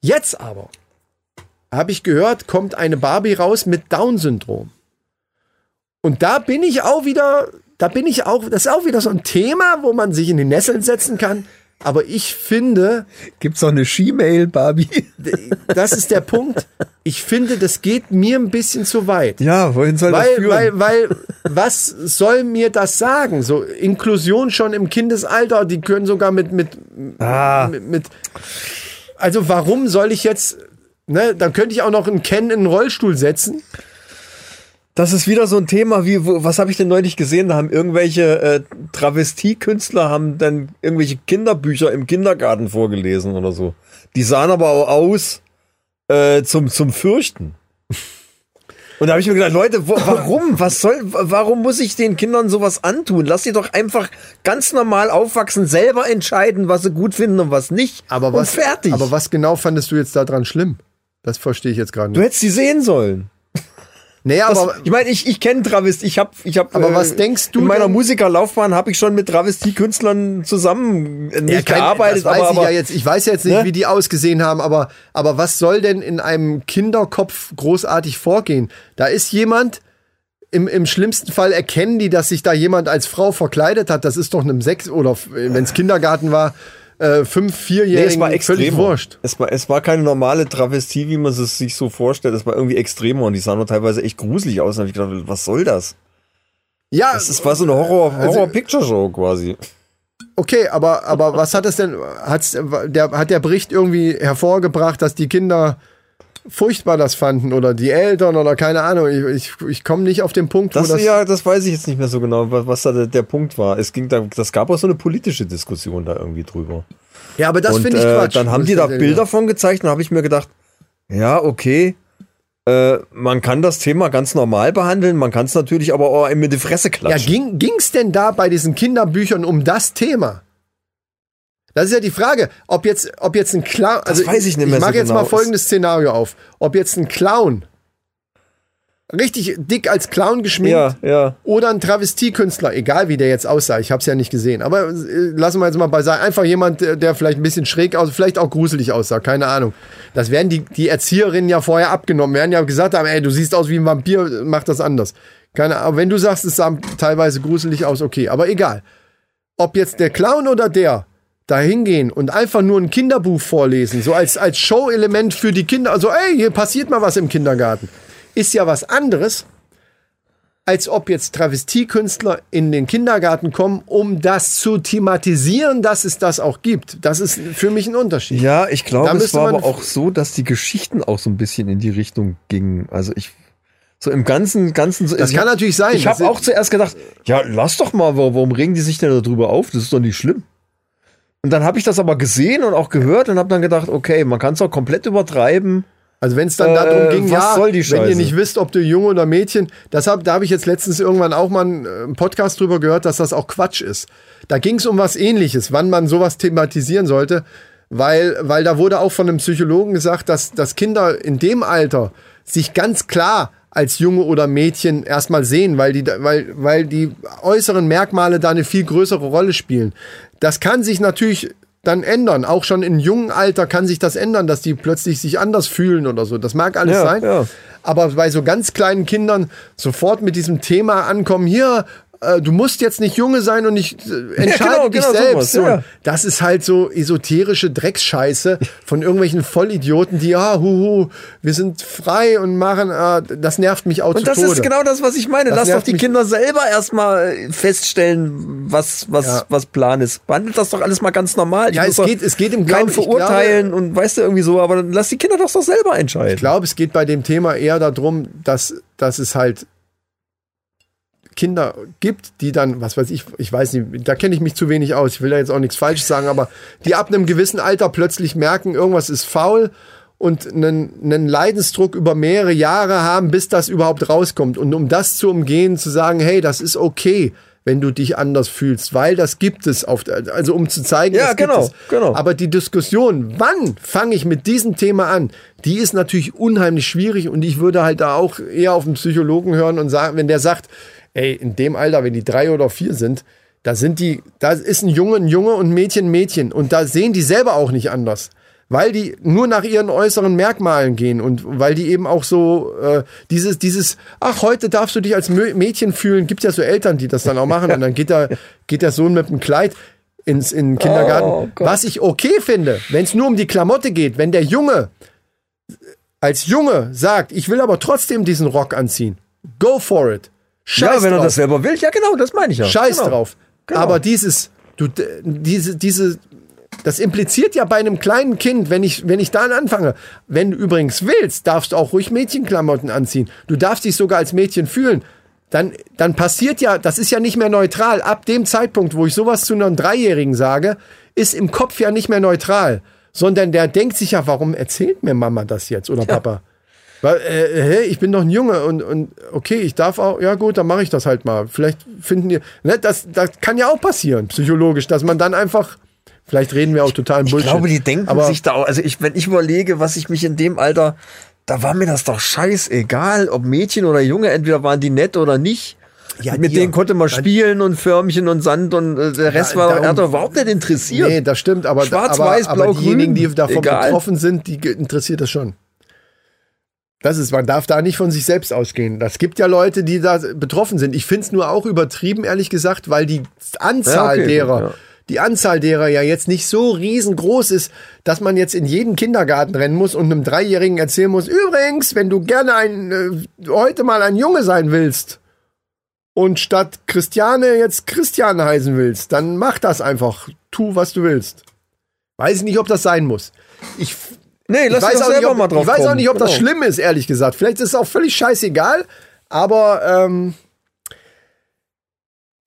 [SPEAKER 2] Jetzt aber habe ich gehört, kommt eine Barbie raus mit Down-Syndrom. Und da bin ich auch wieder, da bin ich auch, das ist auch wieder so ein Thema, wo man sich in die Nesseln setzen kann. Aber ich finde,
[SPEAKER 3] gibt's noch eine She-Mail, Barbie?
[SPEAKER 2] das ist der Punkt. Ich finde, das geht mir ein bisschen zu weit.
[SPEAKER 3] Ja, wohin soll das
[SPEAKER 2] Weil,
[SPEAKER 3] führen?
[SPEAKER 2] weil, weil, was soll mir das sagen? So Inklusion schon im Kindesalter, die können sogar mit, mit,
[SPEAKER 3] Ah.
[SPEAKER 2] mit, mit also warum soll ich jetzt, ne, dann könnte ich auch noch einen Ken in einen Rollstuhl setzen.
[SPEAKER 3] Das ist wieder so ein Thema wie, was habe ich denn neulich gesehen? Da haben irgendwelche äh, Travestiekünstler haben dann irgendwelche Kinderbücher im Kindergarten vorgelesen oder so. Die sahen aber auch aus äh, zum, zum Fürchten. Und da habe ich mir gedacht, Leute, wo, warum? Was soll, warum muss ich den Kindern sowas antun? Lass sie doch einfach ganz normal aufwachsen, selber entscheiden, was sie gut finden und was nicht.
[SPEAKER 2] Aber
[SPEAKER 3] und
[SPEAKER 2] was,
[SPEAKER 3] fertig.
[SPEAKER 2] aber was genau fandest du jetzt daran schlimm? Das verstehe ich jetzt gerade
[SPEAKER 3] du
[SPEAKER 2] nicht.
[SPEAKER 3] hättest sie sehen sollen.
[SPEAKER 2] Naja,
[SPEAKER 3] Das,
[SPEAKER 2] aber
[SPEAKER 3] ich meine, ich, ich kenne Travest, ich habe, ich habe.
[SPEAKER 2] Aber was denkst du
[SPEAKER 3] In meiner
[SPEAKER 2] denn-
[SPEAKER 3] Musikerlaufbahn habe ich schon mit Travestiekünstlern zusammen äh, nicht
[SPEAKER 2] Ja, kein-
[SPEAKER 3] gearbeitet,
[SPEAKER 2] das weiß
[SPEAKER 3] aber,
[SPEAKER 2] ich ja jetzt. Ich weiß jetzt nicht,
[SPEAKER 3] Ne?
[SPEAKER 2] wie die ausgesehen haben, aber, aber was soll denn in einem Kinderkopf großartig vorgehen? Da ist jemand, im, im schlimmsten Fall erkennen die, dass sich da jemand als Frau verkleidet hat. Das ist doch einem Sechs- oder wenn es Kindergarten war, äh, fünf,
[SPEAKER 3] nee,
[SPEAKER 2] vierjährigen
[SPEAKER 3] es war
[SPEAKER 2] völlig wurscht.
[SPEAKER 3] Es war, es war keine normale Travestie, wie man es sich so vorstellt. Es war irgendwie extremer und die sahen nur teilweise echt gruselig aus. Und hab ich gedacht, was soll das?
[SPEAKER 2] Ja,
[SPEAKER 3] Das ist, war so eine Horror,
[SPEAKER 2] Also-
[SPEAKER 3] Horror-Picture-Show quasi.
[SPEAKER 2] okay, aber, aber was hat es denn, hat's, der, hat der Bericht irgendwie hervorgebracht, dass die Kinder furchtbar das fanden oder die Eltern oder keine Ahnung. Ich, ich, ich komme nicht auf den Punkt,
[SPEAKER 3] Das,
[SPEAKER 2] wo das.
[SPEAKER 3] ja, das weiß ich jetzt nicht mehr so genau, was, was da der, der Punkt war. Es ging da, das gab auch so eine politische Diskussion da irgendwie drüber.
[SPEAKER 2] Ja, aber das finde ich
[SPEAKER 3] äh,
[SPEAKER 2] Quatsch.
[SPEAKER 3] dann haben die da Bilder von gezeigt und habe ich mir gedacht, ja, okay, äh, man kann das Thema ganz normal behandeln, man kann es natürlich aber auch mit die Fresse
[SPEAKER 2] Ja,
[SPEAKER 3] klatschen.
[SPEAKER 2] ging es denn da bei diesen Kinderbüchern um das Thema? Das ist ja die Frage, ob jetzt, ob jetzt ein Clown. Also
[SPEAKER 3] weiß ich nicht mehr
[SPEAKER 2] Ich mache
[SPEAKER 3] so
[SPEAKER 2] jetzt
[SPEAKER 3] genau.
[SPEAKER 2] mal folgendes Szenario auf. Ob jetzt ein Clown richtig dick als Clown geschminkt
[SPEAKER 3] ja, ja.
[SPEAKER 2] oder ein Travestiekünstler, egal wie der jetzt aussah, ich habe es ja nicht gesehen, aber äh, lassen wir jetzt mal beiseite. Einfach jemand, der, der vielleicht ein bisschen schräg aussah, vielleicht auch gruselig aussah, keine Ahnung. Das werden die, die Erzieherinnen ja vorher abgenommen, werden ja gesagt haben, ey, du siehst aus wie ein Vampir, mach das anders. Keine Ahnung, wenn du sagst, es sah teilweise gruselig aus, okay, aber egal. Ob jetzt der Clown oder der da hingehen und einfach nur ein Kinderbuch vorlesen, so als, als Show-Element für die Kinder, also ey, hier passiert mal was im Kindergarten, ist ja was anderes, als ob jetzt Travestiekünstler in den Kindergarten kommen, um das zu thematisieren, dass es das auch gibt. Das ist für mich ein Unterschied.
[SPEAKER 3] Ja, ich glaube, es war aber auch so, dass die Geschichten auch so ein bisschen in die Richtung gingen. Also ich so im ganzen ganzen
[SPEAKER 2] Das
[SPEAKER 3] ich
[SPEAKER 2] kann
[SPEAKER 3] hab-
[SPEAKER 2] natürlich sein.
[SPEAKER 3] Ich
[SPEAKER 2] Das
[SPEAKER 3] habe auch zuerst gedacht, ja, lass doch mal, wa- warum regen die sich denn darüber auf? Das ist doch nicht schlimm. Und dann habe ich das aber gesehen und auch gehört und habe dann gedacht, okay, man kann es auch komplett übertreiben.
[SPEAKER 2] Also wenn es dann
[SPEAKER 3] Äh,
[SPEAKER 2] darum ging,
[SPEAKER 3] was
[SPEAKER 2] ja,
[SPEAKER 3] soll die
[SPEAKER 2] wenn ihr nicht wisst, ob du Junge oder Mädchen, das hab, da habe ich jetzt letztens irgendwann auch mal einen, äh, einen Podcast drüber gehört, dass das auch Quatsch ist. Da ging es um was ähnliches, wann man sowas thematisieren sollte, weil, weil da wurde auch von einem Psychologen gesagt, dass, dass Kinder in dem Alter sich ganz klar als Junge oder Mädchen erstmal sehen, weil die, weil, weil die äußeren Merkmale da eine viel größere Rolle spielen. Das kann sich natürlich dann ändern. Auch schon in jungen Alter kann sich das ändern, dass die plötzlich sich anders fühlen oder so. Das mag alles
[SPEAKER 3] Ja,
[SPEAKER 2] sein.
[SPEAKER 3] ja.
[SPEAKER 2] Aber bei so ganz kleinen Kindern sofort mit diesem Thema ankommen, hier, du musst jetzt nicht Junge sein und nicht äh, entscheide
[SPEAKER 3] genau,
[SPEAKER 2] dich
[SPEAKER 3] genau
[SPEAKER 2] selbst.
[SPEAKER 3] sowas,
[SPEAKER 2] So,
[SPEAKER 3] ja.
[SPEAKER 2] Das ist halt so esoterische Drecksscheiße von irgendwelchen Vollidioten, die, ja, huhu, wir sind frei und machen, äh, das nervt mich auch
[SPEAKER 3] Und
[SPEAKER 2] zu
[SPEAKER 3] das
[SPEAKER 2] Tode.
[SPEAKER 3] ist genau das, was ich meine.
[SPEAKER 2] Das
[SPEAKER 3] Lass doch die. Kinder selber erstmal feststellen, was, was,
[SPEAKER 2] Ja.
[SPEAKER 3] was Plan ist. Behandelt das doch alles mal ganz normal. Ich
[SPEAKER 2] Ja, es geht- es geht im Glauben- ich
[SPEAKER 3] verurteilen und weißt du irgendwie so, aber dann lass die Kinder doch doch selber entscheiden.
[SPEAKER 2] Ich glaube, es geht bei dem Thema eher darum, dass, dass es halt Kinder gibt, die dann, was weiß ich, ich weiß nicht, da kenne ich mich zu wenig aus, ich will da jetzt auch nichts Falsches sagen, aber die ab einem gewissen Alter plötzlich merken, irgendwas ist faul und einen, einen Leidensdruck über mehrere Jahre haben, bis das überhaupt rauskommt. Und um das zu umgehen, zu sagen, hey, das ist okay, wenn du dich anders fühlst, weil das gibt es auf, also um zu zeigen,
[SPEAKER 3] Ja,
[SPEAKER 2] das gibt
[SPEAKER 3] genau,
[SPEAKER 2] es.
[SPEAKER 3] genau.
[SPEAKER 2] Aber die Diskussion, wann fange ich mit diesem Thema an, die ist natürlich unheimlich schwierig und ich würde halt da auch eher auf einen Psychologen hören und sagen, wenn der sagt, ey, in dem Alter, wenn die drei oder vier sind, da sind die, da ist ein Junge ein Junge und ein Mädchen ein Mädchen und da sehen die selber auch nicht anders. Weil die nur nach ihren äußeren Merkmalen gehen und weil die eben auch so äh, dieses, dieses, ach, heute darfst du dich als Mädchen fühlen, gibt ja so Eltern, die das dann auch machen und dann geht der, geht der Sohn mit einem Kleid ins in den Kindergarten.
[SPEAKER 3] Oh.
[SPEAKER 2] Was ich okay finde, wenn es nur um die Klamotte geht, wenn der Junge als Junge sagt, ich will aber trotzdem diesen Rock anziehen, go for it. Scheiß
[SPEAKER 3] ja, wenn er
[SPEAKER 2] drauf.
[SPEAKER 3] das selber will, ja genau, das meine ich ja.
[SPEAKER 2] Scheiß
[SPEAKER 3] genau.
[SPEAKER 2] drauf.
[SPEAKER 3] Genau.
[SPEAKER 2] Aber dieses, du, diese, diese, das impliziert ja bei einem kleinen Kind, wenn ich, wenn ich dann anfange, wenn du übrigens willst, darfst du auch ruhig Mädchenklamotten anziehen. Du darfst dich sogar als Mädchen fühlen. Dann, dann passiert ja, das ist ja nicht mehr neutral. Ab dem Zeitpunkt, wo ich sowas zu einem Dreijährigen sage, ist im Kopf ja nicht mehr neutral. Sondern der denkt sich ja, warum erzählt mir Mama das jetzt oder Papa? Weil, äh, hä, ich bin doch ein Junge und, und okay, ich darf auch, ja gut, dann mache ich das halt mal. Vielleicht finden die, ne, das, das kann ja auch passieren, psychologisch, dass man dann einfach, vielleicht reden wir auch total
[SPEAKER 3] Ich
[SPEAKER 2] Bullshit.
[SPEAKER 3] glaube, die denken
[SPEAKER 2] aber
[SPEAKER 3] sich da auch, also ich, wenn ich überlege, was ich mich in dem Alter, da war mir das doch scheißegal, ob Mädchen oder Junge, entweder waren die nett oder nicht.
[SPEAKER 2] Ja,
[SPEAKER 3] Mit
[SPEAKER 2] dir.
[SPEAKER 3] denen konnte man spielen und Förmchen und Sand und äh, der Rest
[SPEAKER 2] Ja,
[SPEAKER 3] war
[SPEAKER 2] darum-
[SPEAKER 3] er überhaupt nicht interessiert.
[SPEAKER 2] Nee, das stimmt, aber,
[SPEAKER 3] Schwarz,
[SPEAKER 2] aber,
[SPEAKER 3] weiß,
[SPEAKER 2] aber
[SPEAKER 3] blau,
[SPEAKER 2] diejenigen, die davon
[SPEAKER 3] egal.
[SPEAKER 2] betroffen sind, die interessiert das schon. Das ist, man darf da nicht von sich selbst ausgehen. Das gibt ja Leute, die da betroffen sind. Ich finde es nur auch übertrieben, ehrlich gesagt, weil die Anzahl
[SPEAKER 3] Ja, okay,
[SPEAKER 2] derer,
[SPEAKER 3] ja.
[SPEAKER 2] die Anzahl derer ja jetzt nicht so riesengroß ist, dass man jetzt in jeden Kindergarten rennen muss und einem Dreijährigen erzählen muss, übrigens, wenn du gerne ein, äh, heute mal ein Junge sein willst und statt Christiane jetzt Christian heißen willst, dann mach das einfach. Tu, was du willst. Weiß ich nicht, ob das sein muss. Ich,
[SPEAKER 3] Nee, lass doch
[SPEAKER 2] auch nicht,
[SPEAKER 3] selber
[SPEAKER 2] ob,
[SPEAKER 3] mal drauf
[SPEAKER 2] ich weiß auch nicht, ob das
[SPEAKER 3] Genau.
[SPEAKER 2] schlimm ist, ehrlich gesagt. Vielleicht ist es auch völlig scheißegal, aber ähm,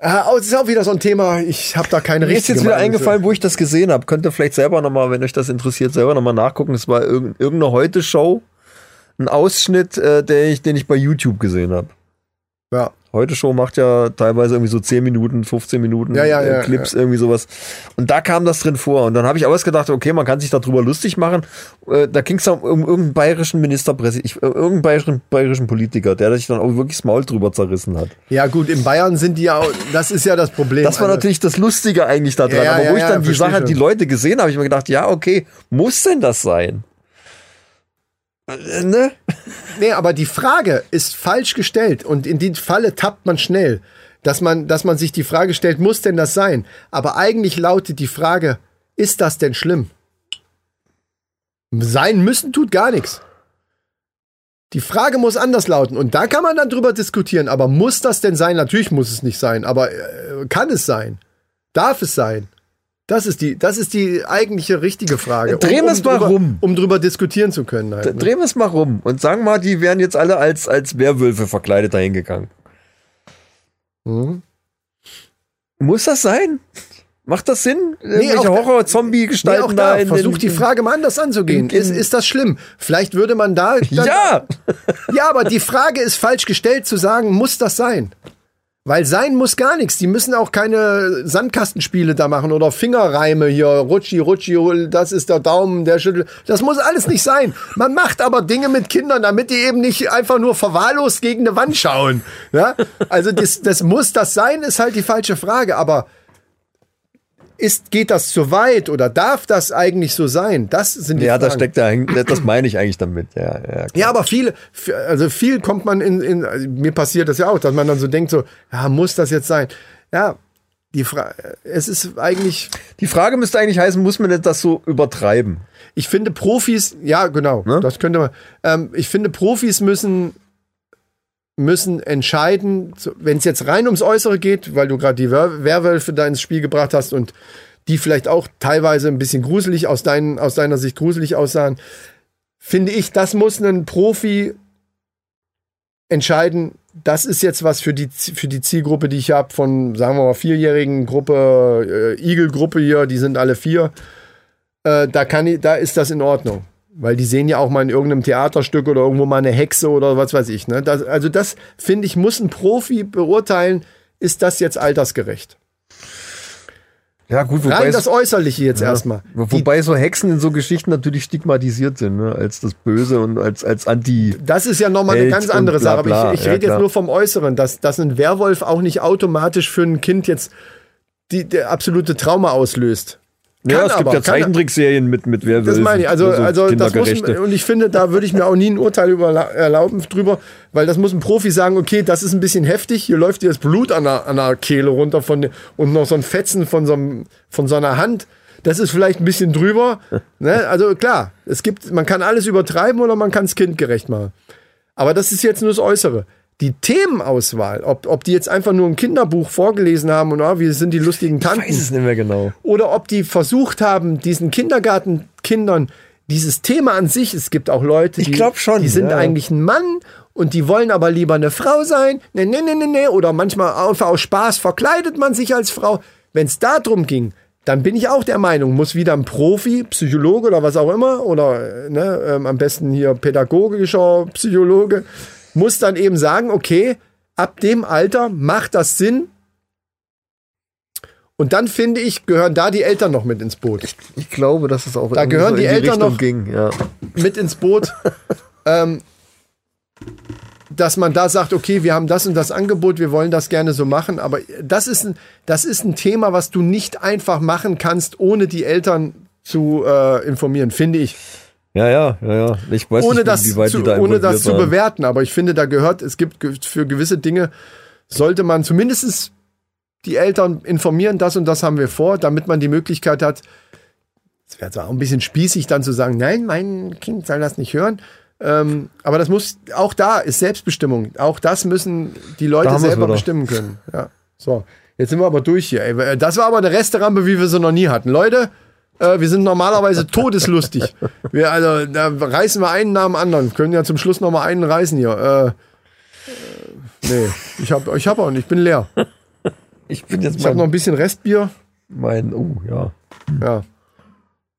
[SPEAKER 2] äh, oh, es ist auch wieder so ein Thema, ich habe da keine
[SPEAKER 3] Mir ist
[SPEAKER 2] richtige
[SPEAKER 3] jetzt wieder
[SPEAKER 2] Meinung zu.
[SPEAKER 3] eingefallen, wo ich das gesehen habe. Könnt ihr vielleicht selber nochmal, wenn euch das interessiert, selber nochmal nachgucken. Das war irg irgendeine Heute-Show. Ein Ausschnitt, äh, der ich, den ich bei YouTube gesehen habe.
[SPEAKER 2] Ja.
[SPEAKER 3] Heute Show macht ja teilweise irgendwie so 10 Minuten, 15 Minuten
[SPEAKER 2] Ja, ja,
[SPEAKER 3] äh, Clips, irgendwie sowas. Und da kam das drin vor. Und dann habe ich auch erst gedacht, okay, man kann sich darüber lustig machen. Äh, da ging es um, um irgendeinen bayerischen Ministerpräsidenten, äh, irgendeinen bayerischen, bayerischen Politiker, der sich dann auch wirklich das Maul drüber zerrissen hat.
[SPEAKER 2] Ja gut, in Bayern sind die ja, auch, das ist ja das Problem.
[SPEAKER 3] Das war
[SPEAKER 2] Also,
[SPEAKER 3] natürlich das Lustige eigentlich da dran.
[SPEAKER 2] Ja,
[SPEAKER 3] Aber wo ich dann die Sache,
[SPEAKER 2] schon.
[SPEAKER 3] die Leute gesehen habe, habe ich mir gedacht, ja, okay, muss denn das sein? Äh, ne?
[SPEAKER 2] Nee, aber die Frage ist falsch gestellt und in die Falle tappt man schnell, dass man, dass man sich die Frage stellt, muss denn das sein? Aber eigentlich lautet die Frage, ist das denn schlimm? Sein müssen tut gar nichts. Die Frage muss anders lauten und da kann man dann drüber diskutieren. Aber muss das denn sein? Natürlich muss es nicht sein, aber äh, kann es sein? Darf es sein? Das ist die, das ist die eigentliche richtige Frage.
[SPEAKER 3] Drehen wir es mal
[SPEAKER 2] drüber,
[SPEAKER 3] rum.
[SPEAKER 2] Um drüber diskutieren zu können. Halt, ne?
[SPEAKER 3] Drehen wir es mal rum und sagen mal, die wären jetzt alle als, als Werwölfe verkleidet dahin gegangen.
[SPEAKER 2] Mhm.
[SPEAKER 3] Muss das sein? Macht das Sinn?
[SPEAKER 2] auch
[SPEAKER 3] Irgendwelche
[SPEAKER 2] da- Nee,
[SPEAKER 3] Horror-Zombie-Gestalten
[SPEAKER 2] auch da,
[SPEAKER 3] in
[SPEAKER 2] versuch
[SPEAKER 3] den-
[SPEAKER 2] die Frage mal anders anzugehen. ist, ist das schlimm? Vielleicht würde man da.
[SPEAKER 3] Ja!
[SPEAKER 2] Ja, aber die Frage ist falsch gestellt zu sagen, muss das sein? Weil sein muss gar nichts. Die müssen auch keine Sandkastenspiele da machen oder Fingerreime hier. Rutschi, Rutschi, das ist der Daumen, der schüttelt. Das muss alles nicht sein. Man macht aber Dinge mit Kindern, damit die eben nicht einfach nur verwahrlost gegen eine Wand schauen. Ja? Also das, das muss das sein, ist halt die falsche Frage. Aber ist, geht das zu weit oder darf das eigentlich so sein? Das sind die
[SPEAKER 3] Ja, da steckt da, das meine ich eigentlich damit. Ja, ja, klar.
[SPEAKER 2] Ja, aber viel, also viel kommt man in, in also mir passiert das ja auch, dass man dann so denkt, so, ja, muss das jetzt sein? Ja, die Frage, es ist eigentlich,
[SPEAKER 3] Die Frage müsste eigentlich heißen, muss man das so übertreiben?
[SPEAKER 2] ich finde Profis, ja, genau,
[SPEAKER 3] Ne?
[SPEAKER 2] das könnte man, ähm, ich finde Profis müssen, müssen entscheiden, wenn es jetzt rein ums Äußere geht, weil du gerade die Wer Werwölfe da ins Spiel gebracht hast und die vielleicht auch teilweise ein bisschen gruselig aus, deinen, aus deiner Sicht gruselig aussahen, finde ich, das muss ein Profi entscheiden, das ist jetzt was für die, für die Zielgruppe, die ich habe, von, sagen wir mal, vierjährigen Gruppe, äh, Igel-Gruppe hier, die sind alle vier. Äh, da, kann ich, da ist das in Ordnung. Weil die sehen ja auch mal in irgendeinem Theaterstück oder irgendwo mal eine Hexe oder was weiß ich. Ne? Das, also das, finde ich, muss ein Profi beurteilen, ist das jetzt altersgerecht.
[SPEAKER 3] Ja, gut, wobei,
[SPEAKER 2] Rein das Äußerliche jetzt erstmal. Die-
[SPEAKER 3] wobei so Hexen in so Geschichten natürlich stigmatisiert sind, ne? als das Böse und als, als Anti.
[SPEAKER 2] Das ist ja nochmal eine ganz andere
[SPEAKER 3] bla
[SPEAKER 2] Sache.
[SPEAKER 3] bla.
[SPEAKER 2] Aber ich, ich
[SPEAKER 3] Ja,
[SPEAKER 2] rede jetzt nur vom Äußeren, dass, dass ein Werwolf auch nicht automatisch für ein Kind jetzt die, der absolute Trauma auslöst.
[SPEAKER 3] Ja,
[SPEAKER 2] Kann
[SPEAKER 3] es gibt
[SPEAKER 2] aber,
[SPEAKER 3] ja
[SPEAKER 2] kann-
[SPEAKER 3] Zeichentrickserien mit, mit Werwölfen.
[SPEAKER 2] Das meine ich. Also,
[SPEAKER 3] so
[SPEAKER 2] also das muss, und ich finde, da würde ich mir auch nie ein Urteil über, erlauben drüber, weil das muss ein Profi sagen, okay, das ist ein bisschen heftig, hier läuft dir das Blut an der, an der Kehle runter von, und noch so ein Fetzen von so, einem, von so einer Hand. Das ist vielleicht ein bisschen drüber. ne? Also klar, es gibt, man kann alles übertreiben oder man kann es kindgerecht machen. Aber das ist jetzt nur das Äußere. Die Themenauswahl, ob, ob die jetzt einfach nur ein Kinderbuch vorgelesen haben und ah, wie sind die lustigen
[SPEAKER 3] ich
[SPEAKER 2] Tanten
[SPEAKER 3] weiß es nicht mehr genau.
[SPEAKER 2] oder ob die versucht haben, diesen Kindergartenkindern dieses Thema an sich, es gibt auch Leute,
[SPEAKER 3] Ich
[SPEAKER 2] die,
[SPEAKER 3] schon,
[SPEAKER 2] die sind
[SPEAKER 3] ja.
[SPEAKER 2] eigentlich ein Mann und die wollen aber lieber eine Frau sein. Ne, ne, ne, ne, ne. Oder manchmal einfach aus Spaß verkleidet man sich als Frau. Wenn es darum ging, dann bin ich auch der Meinung, muss wieder ein Profi, Psychologe oder was auch immer, oder ne, ähm, am besten hier pädagogischer Psychologe, muss dann eben sagen, okay, ab dem Alter macht das Sinn. Und dann finde ich, gehören da die Eltern noch mit ins Boot.
[SPEAKER 3] Ich glaube, dass es auch
[SPEAKER 2] Da gehören
[SPEAKER 3] so
[SPEAKER 2] die
[SPEAKER 3] in
[SPEAKER 2] Eltern
[SPEAKER 3] Richtung
[SPEAKER 2] noch-
[SPEAKER 3] ging. Ja.
[SPEAKER 2] mit ins Boot, ähm, dass man da sagt, okay, wir haben das und das Angebot, wir wollen das gerne so machen, aber das ist ein, das ist ein Thema, was du nicht einfach machen kannst, ohne die Eltern zu äh, informieren, finde ich.
[SPEAKER 3] Ja, ja, ja, ja. Ich weiß
[SPEAKER 2] Ohne
[SPEAKER 3] nicht,
[SPEAKER 2] das,
[SPEAKER 3] wie weit
[SPEAKER 2] zu,
[SPEAKER 3] die da
[SPEAKER 2] ohne das
[SPEAKER 3] involviert
[SPEAKER 2] zu
[SPEAKER 3] waren.
[SPEAKER 2] bewerten, aber ich finde, da gehört, es gibt für gewisse Dinge, sollte man zumindest die Eltern informieren, das und das haben wir vor, damit man die Möglichkeit hat, es wäre zwar auch ein bisschen spießig dann zu sagen, nein, mein Kind soll das nicht hören, ähm, aber das muss, auch da ist Selbstbestimmung. Auch das müssen die Leute selber bestimmen können. Ja. So, jetzt sind wir aber durch hier. Ey. Das war aber eine Resterampe, wie wir sie noch nie hatten. Leute, äh, wir sind normalerweise todeslustig. Wir, also, da reißen wir einen nach dem anderen. Können ja zum Schluss noch mal einen reißen hier. Äh, äh, nee, ich habe ich hab auch nicht. Ich bin leer.
[SPEAKER 3] Ich bin jetzt
[SPEAKER 2] Ich habe noch ein bisschen Restbier.
[SPEAKER 3] mein, oh, ja.
[SPEAKER 2] Ja.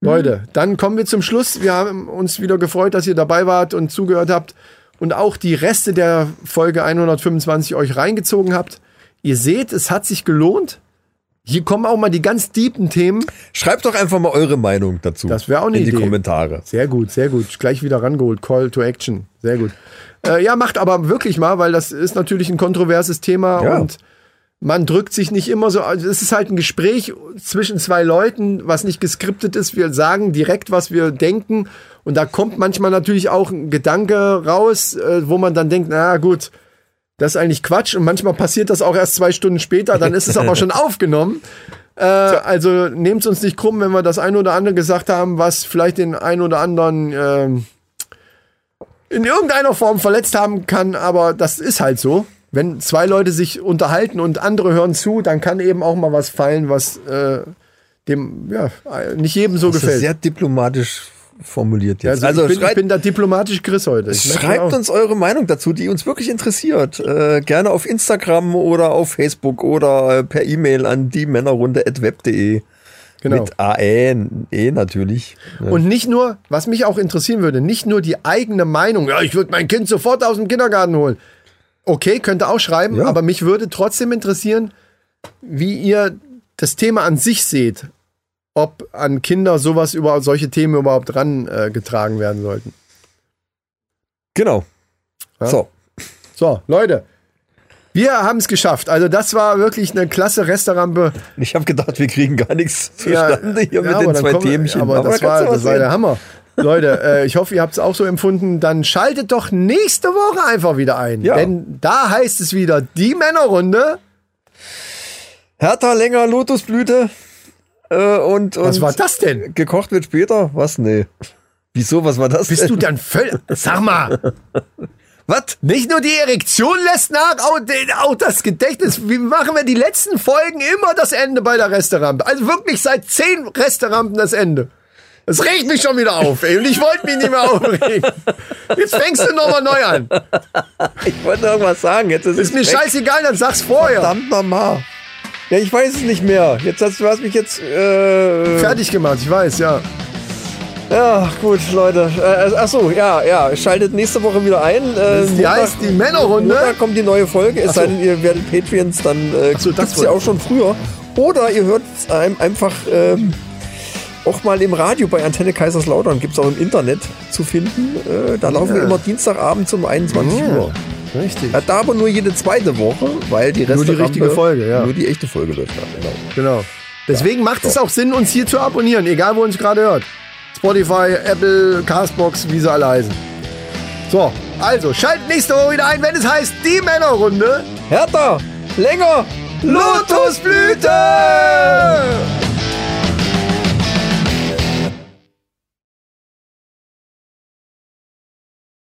[SPEAKER 2] Leute, dann kommen wir zum Schluss. Wir haben uns wieder gefreut, dass ihr dabei wart und zugehört habt und auch die Reste der Folge 125 euch reingezogen habt. Ihr seht, es hat sich gelohnt. Hier kommen auch mal die ganz deepen Themen.
[SPEAKER 3] Schreibt doch einfach mal eure Meinung dazu.
[SPEAKER 2] Das wäre auch eine
[SPEAKER 3] In die
[SPEAKER 2] Idee.
[SPEAKER 3] Kommentare.
[SPEAKER 2] Sehr gut, sehr gut. Gleich wieder rangeholt. Call to Action. Sehr gut. Äh, ja, macht aber wirklich mal, weil das ist natürlich ein kontroverses Thema
[SPEAKER 3] Ja.
[SPEAKER 2] und man drückt sich nicht immer so. Also es ist halt ein Gespräch zwischen zwei Leuten, was nicht geskriptet ist. Wir sagen direkt, was wir denken. Und da kommt manchmal natürlich auch ein Gedanke raus, äh, wo man dann denkt, na gut, das ist eigentlich Quatsch. Und manchmal passiert das auch erst zwei Stunden später, dann ist es aber schon aufgenommen. Äh, also nehmt uns nicht krumm, wenn wir das ein oder andere gesagt haben, was vielleicht den ein oder anderen ähm, in irgendeiner Form verletzt haben kann, aber das ist halt so. Wenn zwei Leute sich unterhalten und andere hören zu, dann kann eben auch mal was fallen, was äh, dem ja nicht jedem so
[SPEAKER 3] Das ist
[SPEAKER 2] gefällt.
[SPEAKER 3] sehr diplomatisch formuliert jetzt.
[SPEAKER 2] also, ich, bin, ich bin der diplomatische Chris heute. Ich
[SPEAKER 3] schreibt uns eure Meinung dazu, die uns wirklich interessiert. Äh, gerne auf Instagram oder auf Facebook oder per E-Mail an die Männerrunde.web.de.
[SPEAKER 2] Genau.
[SPEAKER 3] Mit AE, E natürlich. Ja.
[SPEAKER 2] Und nicht nur, was mich auch interessieren würde, nicht nur die eigene Meinung, ja, ich würde mein Kind sofort aus dem Kindergarten holen. Okay, könnt ihr auch schreiben,
[SPEAKER 3] Ja.
[SPEAKER 2] aber mich würde trotzdem interessieren, wie ihr das Thema an sich seht. Ob an Kinder sowas über solche Themen überhaupt ran äh, getragen werden sollten.
[SPEAKER 3] Genau.
[SPEAKER 2] Ja.
[SPEAKER 3] So.
[SPEAKER 2] So, Leute, wir haben es geschafft. Also das war wirklich eine klasse Restaurante.
[SPEAKER 3] Ich habe gedacht, wir kriegen gar nichts zustande hier mit
[SPEAKER 2] aber
[SPEAKER 3] den zwei
[SPEAKER 2] kommen-
[SPEAKER 3] Themchen.
[SPEAKER 2] Aber, das,
[SPEAKER 3] da
[SPEAKER 2] war, das war der Hammer. Leute, äh, ich hoffe, ihr habt es auch so empfunden. Dann schaltet doch nächste Woche einfach wieder ein.
[SPEAKER 3] Ja.
[SPEAKER 2] Denn da heißt es wieder die Männerrunde.
[SPEAKER 3] Hertha länger Lotusblüte. Äh, und, und
[SPEAKER 2] Was war das denn?
[SPEAKER 3] gekocht wird später? Was? Nee. Wieso? Was war das?
[SPEAKER 2] Bist
[SPEAKER 3] denn?
[SPEAKER 2] du dann völlig. Sag mal,
[SPEAKER 3] Was?
[SPEAKER 2] nicht nur die Erektion lässt nach, auch, auch das Gedächtnis. Wie machen wir die letzten Folgen immer das Ende bei der Resterampe? Also wirklich seit zehn Resterampen das Ende. Das regt mich schon wieder auf, ey. Und ich wollte mich nicht mehr aufregen. Jetzt fängst du nochmal neu an.
[SPEAKER 3] Ich wollte irgendwas sagen. Jetzt ist,
[SPEAKER 2] Ist mir
[SPEAKER 3] weg.
[SPEAKER 2] scheißegal, dann sag's vorher.
[SPEAKER 3] Verdammt nochmal. Ja, ich weiß es nicht mehr. Jetzt hast du hast mich jetzt. Äh,
[SPEAKER 2] Fertig gemacht, ich weiß, ja.
[SPEAKER 3] Ja, gut, Leute. Äh, ach so, ja, ja. Schaltet nächste Woche wieder ein. Äh,
[SPEAKER 2] Die heißt die Männerrunde.
[SPEAKER 3] Montag kommt die neue Folge. Es sei denn, ihr werdet Patreons, dann äh,
[SPEAKER 2] so, das
[SPEAKER 3] gibt's
[SPEAKER 2] wollte-
[SPEAKER 3] auch schon früher. Oder ihr hört es einfach ähm, auch mal im Radio bei Antenne Kaiserslautern. Gibt es auch im Internet zu finden. Äh, da laufen wir immer Dienstagabend um 21 Uhr.
[SPEAKER 2] Richtig.
[SPEAKER 3] Ja, da aber nur jede zweite Woche, weil die
[SPEAKER 2] Nur die richtige Folge, ja.
[SPEAKER 3] Nur die echte Folge läuft da, genau.
[SPEAKER 2] Genau. Deswegen macht es auch Sinn, uns hier zu abonnieren, egal wo ihr uns gerade hört. Spotify, Apple, Castbox, wie sie alle heißen. So, also schaltet nächste Woche wieder ein, wenn es heißt die Männerrunde.
[SPEAKER 3] Hertha, länger,
[SPEAKER 2] Lotusblüte!